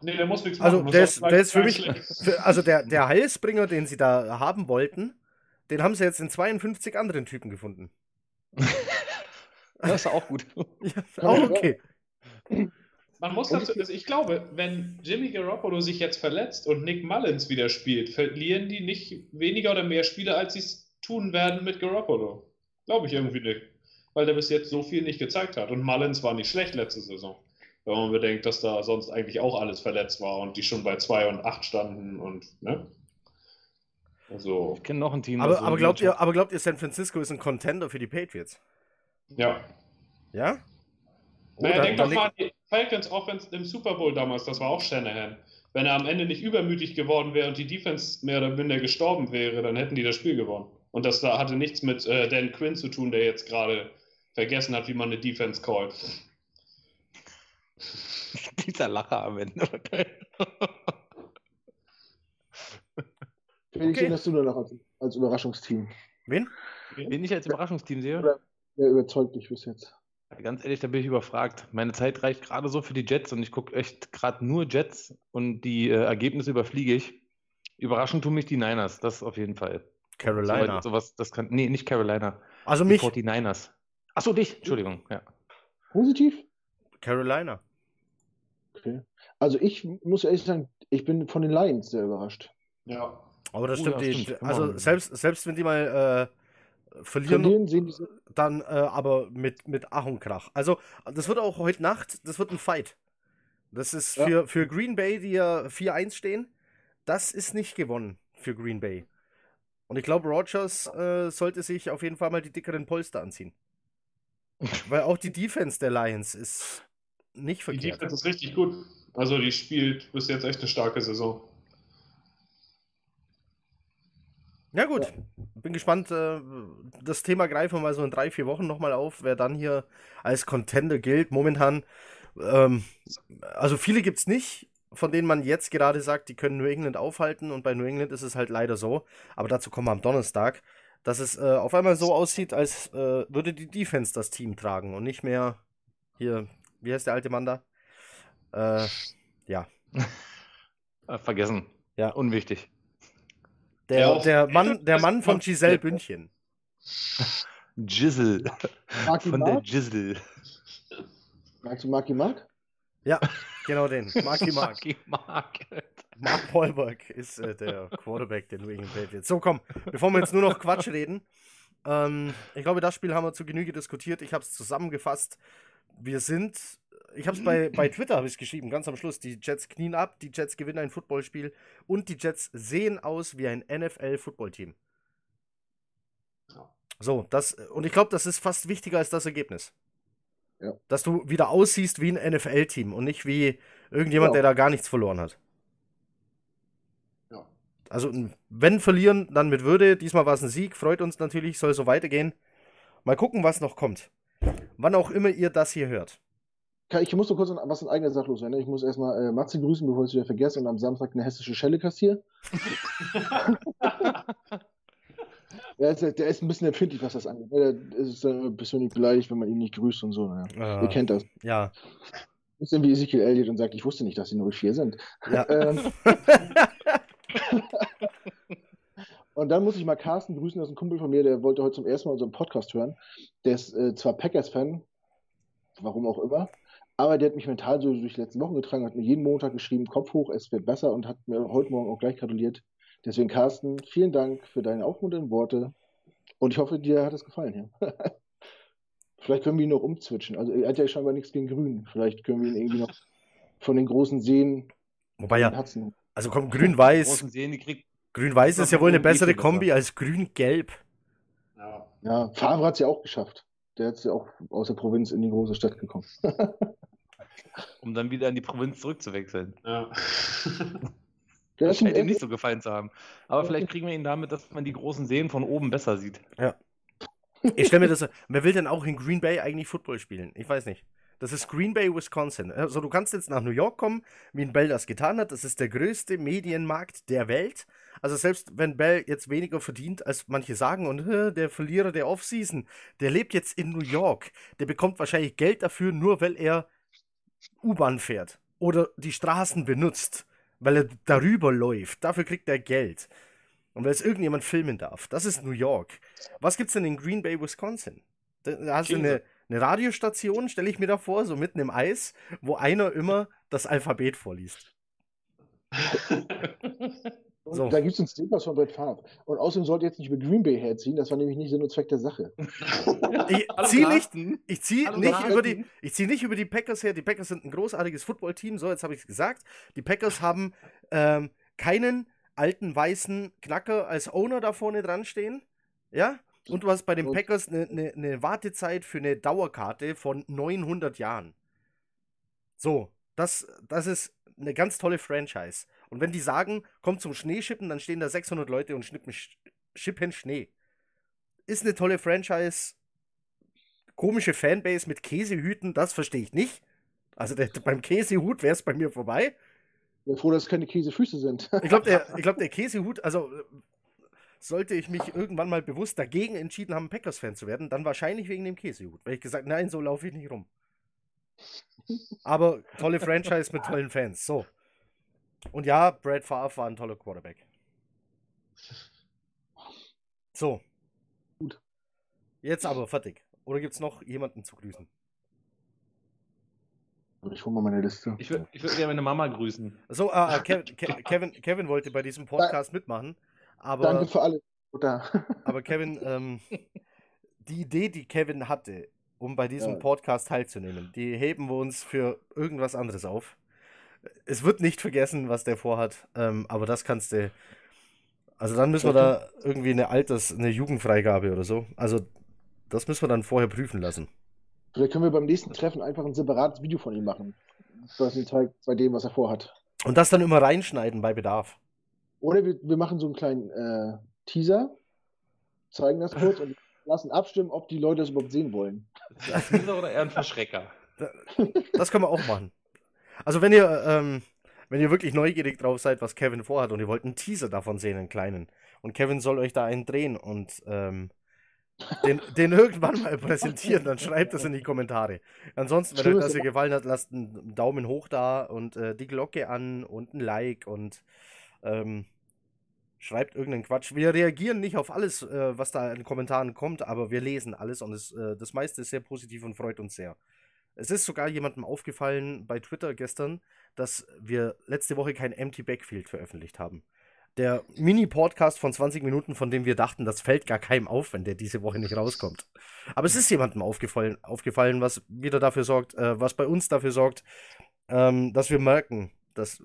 Nee, der muss nichts Also machen. muss der ist, der ist für mich, (laughs) für, also der, der Heilsbringer, den sie da haben wollten, den haben sie jetzt in 52 anderen Typen gefunden. (laughs) Das ist auch gut. Ja, auch okay. (laughs) man muss dazu, also ich glaube, wenn Jimmy Garoppolo sich jetzt verletzt und Nick Mullins wieder spielt, verlieren die nicht weniger oder mehr Spiele, als sie es tun werden mit Garoppolo. Glaube ich irgendwie nicht. Weil der bis jetzt so viel nicht gezeigt hat. Und Mullins war nicht schlecht letzte Saison. Wenn man bedenkt, dass da sonst eigentlich auch alles verletzt war und die schon bei 2 und 8 standen und, ne? Also. Ich kenne noch ein Team. Aber, aber, glaubt ihr, aber glaubt ihr, San Francisco ist ein Contender für die Patriots? Ja. Ja? Naja, denk doch mal an die Falcons Offense im Super Bowl damals, das war auch Shanahan. Wenn er am Ende nicht übermütig geworden wäre und die Defense mehr oder minder gestorben wäre, dann hätten die das Spiel gewonnen. Und das da hatte nichts mit äh, Dan Quinn zu tun, der jetzt gerade vergessen hat, wie man eine Defense callt. (laughs) Dieser Lacher am Ende. Okay. Felix, okay. hast du nur noch als, als Überraschungsteam? Wen? Wen ich als Überraschungsteam sehe? Oder wer überzeugt dich bis jetzt? Ganz ehrlich, da bin ich überfragt. Meine Zeit reicht gerade so für die Jets und ich gucke echt gerade nur Jets und die äh, Ergebnisse überfliege ich. Überraschend tun mich die Niners, das auf jeden Fall. Carolina. So sowas, das kann, nee, nicht Carolina. Also mich. Die 49ers. Achso, dich, Entschuldigung. Ja. Positiv? Carolina. Okay. Also ich muss ehrlich sagen, ich bin von den Lions sehr überrascht. Ja. Aber das uh, stimmt. Ja, stimmt. Also selbst, selbst wenn die mal äh, verlieren, verlieren so dann äh, aber mit, mit Ach und Krach. Also das wird auch heute Nacht, das wird ein Fight. Das ist ja. für, für Green Bay, die ja 4-1 stehen, das ist nicht gewonnen für Green Bay. Und ich glaube, Rogers äh, sollte sich auf jeden Fall mal die dickeren Polster anziehen. (laughs) Weil auch die Defense der Lions ist nicht verkehrt. Die Defense ist richtig gut. Also die spielt bis jetzt echt eine starke Saison. Ja gut, ja. bin gespannt. Äh, das Thema greifen wir mal so in drei, vier Wochen nochmal auf, wer dann hier als Contender gilt. Momentan, ähm, also viele gibt es nicht von denen man jetzt gerade sagt, die können New England aufhalten und bei New England ist es halt leider so, aber dazu kommen wir am Donnerstag, dass es äh, auf einmal so aussieht, als äh, würde die Defense das Team tragen und nicht mehr hier, wie heißt der alte Mann da? Äh, ja. (laughs) Äh, vergessen. Ja. Unwichtig. Der, ja, der, Mann, der Mann von Giselle Bündchen. Gizzle. Von der Gizzle. Magst du Marky Mark? Ja, genau den. Marky Mark. Marky Mark. Mark Wahlberg ist äh, der Quarterback der New England Patriots. So, komm, bevor wir jetzt nur noch Quatsch reden. Ähm, ich glaube, das Spiel haben wir zu Genüge diskutiert. Ich habe es zusammengefasst. Wir sind, ich habe es bei, bei Twitter habe ich geschrieben, ganz am Schluss. Die Jets knien ab, die Jets gewinnen ein Footballspiel und die Jets sehen aus wie ein NFL-Footballteam. So, das, und ich glaube, das ist fast wichtiger als das Ergebnis. Ja. Dass du wieder aussiehst wie ein NFL-Team und nicht wie irgendjemand, ja. der da gar nichts verloren hat. Ja. Also, wenn verlieren, dann mit Würde. Diesmal war es ein Sieg, freut uns natürlich, soll so weitergehen. Mal gucken, was noch kommt. Wann auch immer ihr das hier hört. Ich muss nur kurz was in eigener Sache loswerden. Ich muss erstmal äh, Matze grüßen, bevor ich es wieder vergesse und am Samstag eine hessische Schelle kassiere. (laughs) Der ist, der ist ein bisschen empfindlich, was das angeht. Der ist ein bisschen beleidigt, wenn man ihn nicht grüßt und so. Ja. Uh, Ihr kennt das. Ja. Ein bisschen wie Ezekiel Elliott und sagt, ich wusste nicht, dass sie 04 sind. Ja. Ähm, (laughs) und dann muss ich mal Carsten grüßen, das ist ein Kumpel von mir, der wollte heute zum ersten Mal unseren Podcast hören. Der ist äh, zwar Packers-Fan, warum auch immer, aber der hat mich mental so durch die letzten Wochen getragen, hat mir jeden Montag geschrieben, Kopf hoch, es wird besser und hat mir heute Morgen auch gleich gratuliert. Deswegen, Carsten, vielen Dank für deine aufmunternden Worte. Und ich hoffe, dir hat es gefallen hier. (laughs) Vielleicht können wir ihn noch umzwitschen. Also er hat ja scheinbar nichts gegen Grün. Vielleicht können wir ihn irgendwie noch von den großen Seen Wobei ja, also komm, Grün-Weiß. Grün-Weiß ist ja wohl eine bessere Kombi als Grün-Gelb. Ja. ja, Favre hat es ja auch geschafft. Der ist ja auch aus der Provinz in die große Stadt gekommen. (laughs) um dann wieder in die Provinz zurückzuwechseln. Ja. (laughs) Der das scheint ihm nicht so gefallen zu haben. Aber vielleicht kriegen wir ihn damit, dass man die großen Seen von oben besser sieht. Ja. Ich stelle mir das. Wer will denn auch in Green Bay eigentlich Football spielen? Ich weiß nicht. Das ist Green Bay, Wisconsin. Also du kannst jetzt nach New York kommen, wie ein Bell das getan hat. Das ist der größte Medienmarkt der Welt. Also selbst wenn Bell jetzt weniger verdient, als manche sagen, und der Verlierer der Offseason, der lebt jetzt in New York. Der bekommt wahrscheinlich Geld dafür, nur weil er U-Bahn fährt oder die Straßen benutzt weil er darüber läuft. Dafür kriegt er Geld. Und weil es irgendjemand filmen darf. Das ist New York. Was gibt's denn in Green Bay, Wisconsin? Da, da hast du eine, Eine Radiostation stelle ich mir da vor, so mitten im Eis, wo einer immer das Alphabet vorliest. (laughs) So. Da gibt es einen Stinkers von Brett Favre. Und außerdem sollte jetzt nicht über Green Bay herziehen, das war nämlich nicht Sinn und Zweck der Sache. (laughs) Ich ziehe nicht, ich zieh nicht, über die, ich zieh nicht über die Packers her. Die Packers sind ein großartiges Footballteam. So, jetzt habe ich es gesagt. Die Packers haben ähm, keinen alten weißen Knacker als Owner da vorne dran stehen. Ja? Und du hast bei den Packers eine ne, ne Wartezeit für eine Dauerkarte von 900 Jahren. So, das, das ist eine ganz tolle Franchise. Und wenn die sagen, kommt zum Schneeschippen, dann stehen da 600 Leute und schnippen, Sch- schippen Schnee. Ist eine tolle Franchise. Komische Fanbase mit Käsehüten, das verstehe ich nicht. Also der, beim Käsehut wäre es bei mir vorbei. Ich bin froh, dass es keine Käsefüße sind. Ich glaube, der, ich glaub, der Käsehut, also sollte ich mich irgendwann mal bewusst dagegen entschieden haben, Packers-Fan zu werden, dann wahrscheinlich wegen dem Käsehut. Weil ich gesagt, nein, so laufe ich nicht rum. Aber tolle Franchise mit tollen Fans. So. Und ja, Brad Favre war ein toller Quarterback. So. Gut. Jetzt aber fertig. Oder gibt es noch jemanden zu grüßen? Ich hole mal meine Liste. Ich würde würd gerne meine Mama grüßen. So, äh, äh, Kev, Ke- Kevin, Kevin wollte bei diesem Podcast mitmachen. Aber Danke für alle. (laughs) Aber Kevin, ähm, die Idee, die Kevin hatte, um bei diesem Ja. Podcast teilzunehmen, die heben wir uns für irgendwas anderes auf. Es wird nicht vergessen, was der vorhat, ähm, aber das kannst du. Also dann müssen wir da irgendwie eine Alters-, eine Jugendfreigabe oder so. Also das müssen wir dann vorher prüfen lassen. Vielleicht können wir beim nächsten Treffen einfach ein separates Video von ihm machen. Das ihn zeigt bei dem, was er vorhat. Und das dann immer reinschneiden bei Bedarf. Oder wir, wir machen so einen kleinen äh, Teaser, zeigen das kurz und lassen abstimmen, ob die Leute das überhaupt sehen wollen. Ist das Teaser oder eher ein Verschrecker? Das können wir auch machen. Also wenn ihr, ähm, wenn ihr wirklich neugierig drauf seid, was Kevin vorhat und ihr wollt einen Teaser davon sehen, einen kleinen, und Kevin soll euch da einen drehen und ähm, den, den irgendwann mal präsentieren, dann schreibt das in die Kommentare. Ansonsten, wenn euch das hier gefallen hat, lasst einen Daumen hoch da und äh, die Glocke an und ein Like und ähm, schreibt irgendeinen Quatsch. Wir reagieren nicht auf alles, äh, was da in Kommentaren kommt, aber wir lesen alles und es, äh, das meiste ist sehr positiv und freut uns sehr. Es ist sogar jemandem aufgefallen bei Twitter gestern, dass wir letzte Woche kein Empty Backfield veröffentlicht haben. Der Mini-Podcast von 20 Minuten, von dem wir dachten, das fällt gar keinem auf, wenn der diese Woche nicht rauskommt. Aber es ist jemandem aufgefallen, aufgefallen was wieder dafür sorgt, äh, was bei uns dafür sorgt, ähm, dass wir merken, dass,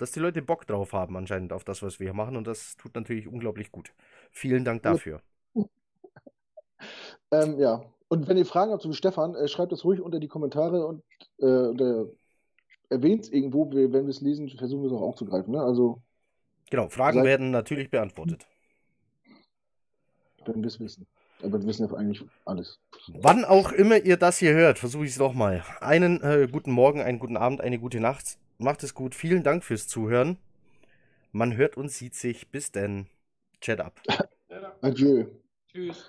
dass die Leute Bock drauf haben anscheinend auf das, was wir hier machen. Und das tut natürlich unglaublich gut. Vielen Dank dafür. (laughs) Ähm, ja. Und wenn ihr Fragen habt zu Stefan, äh, schreibt das ruhig unter die Kommentare und äh, erwähnt es irgendwo. Wir, wenn wir es lesen, versuchen wir es auch aufzugreifen. Ne? Also, Genau, Fragen Seid- werden natürlich beantwortet. wenn wir es wissen. Aber wir wissen ja eigentlich alles. Wann auch immer ihr das hier hört, versuche ich es nochmal. Einen äh, guten Morgen, einen guten Abend, eine gute Nacht. Macht es gut. Vielen Dank fürs Zuhören. Man hört und sieht sich. Bis denn. Chat ab. (laughs) Adieu. tschüss.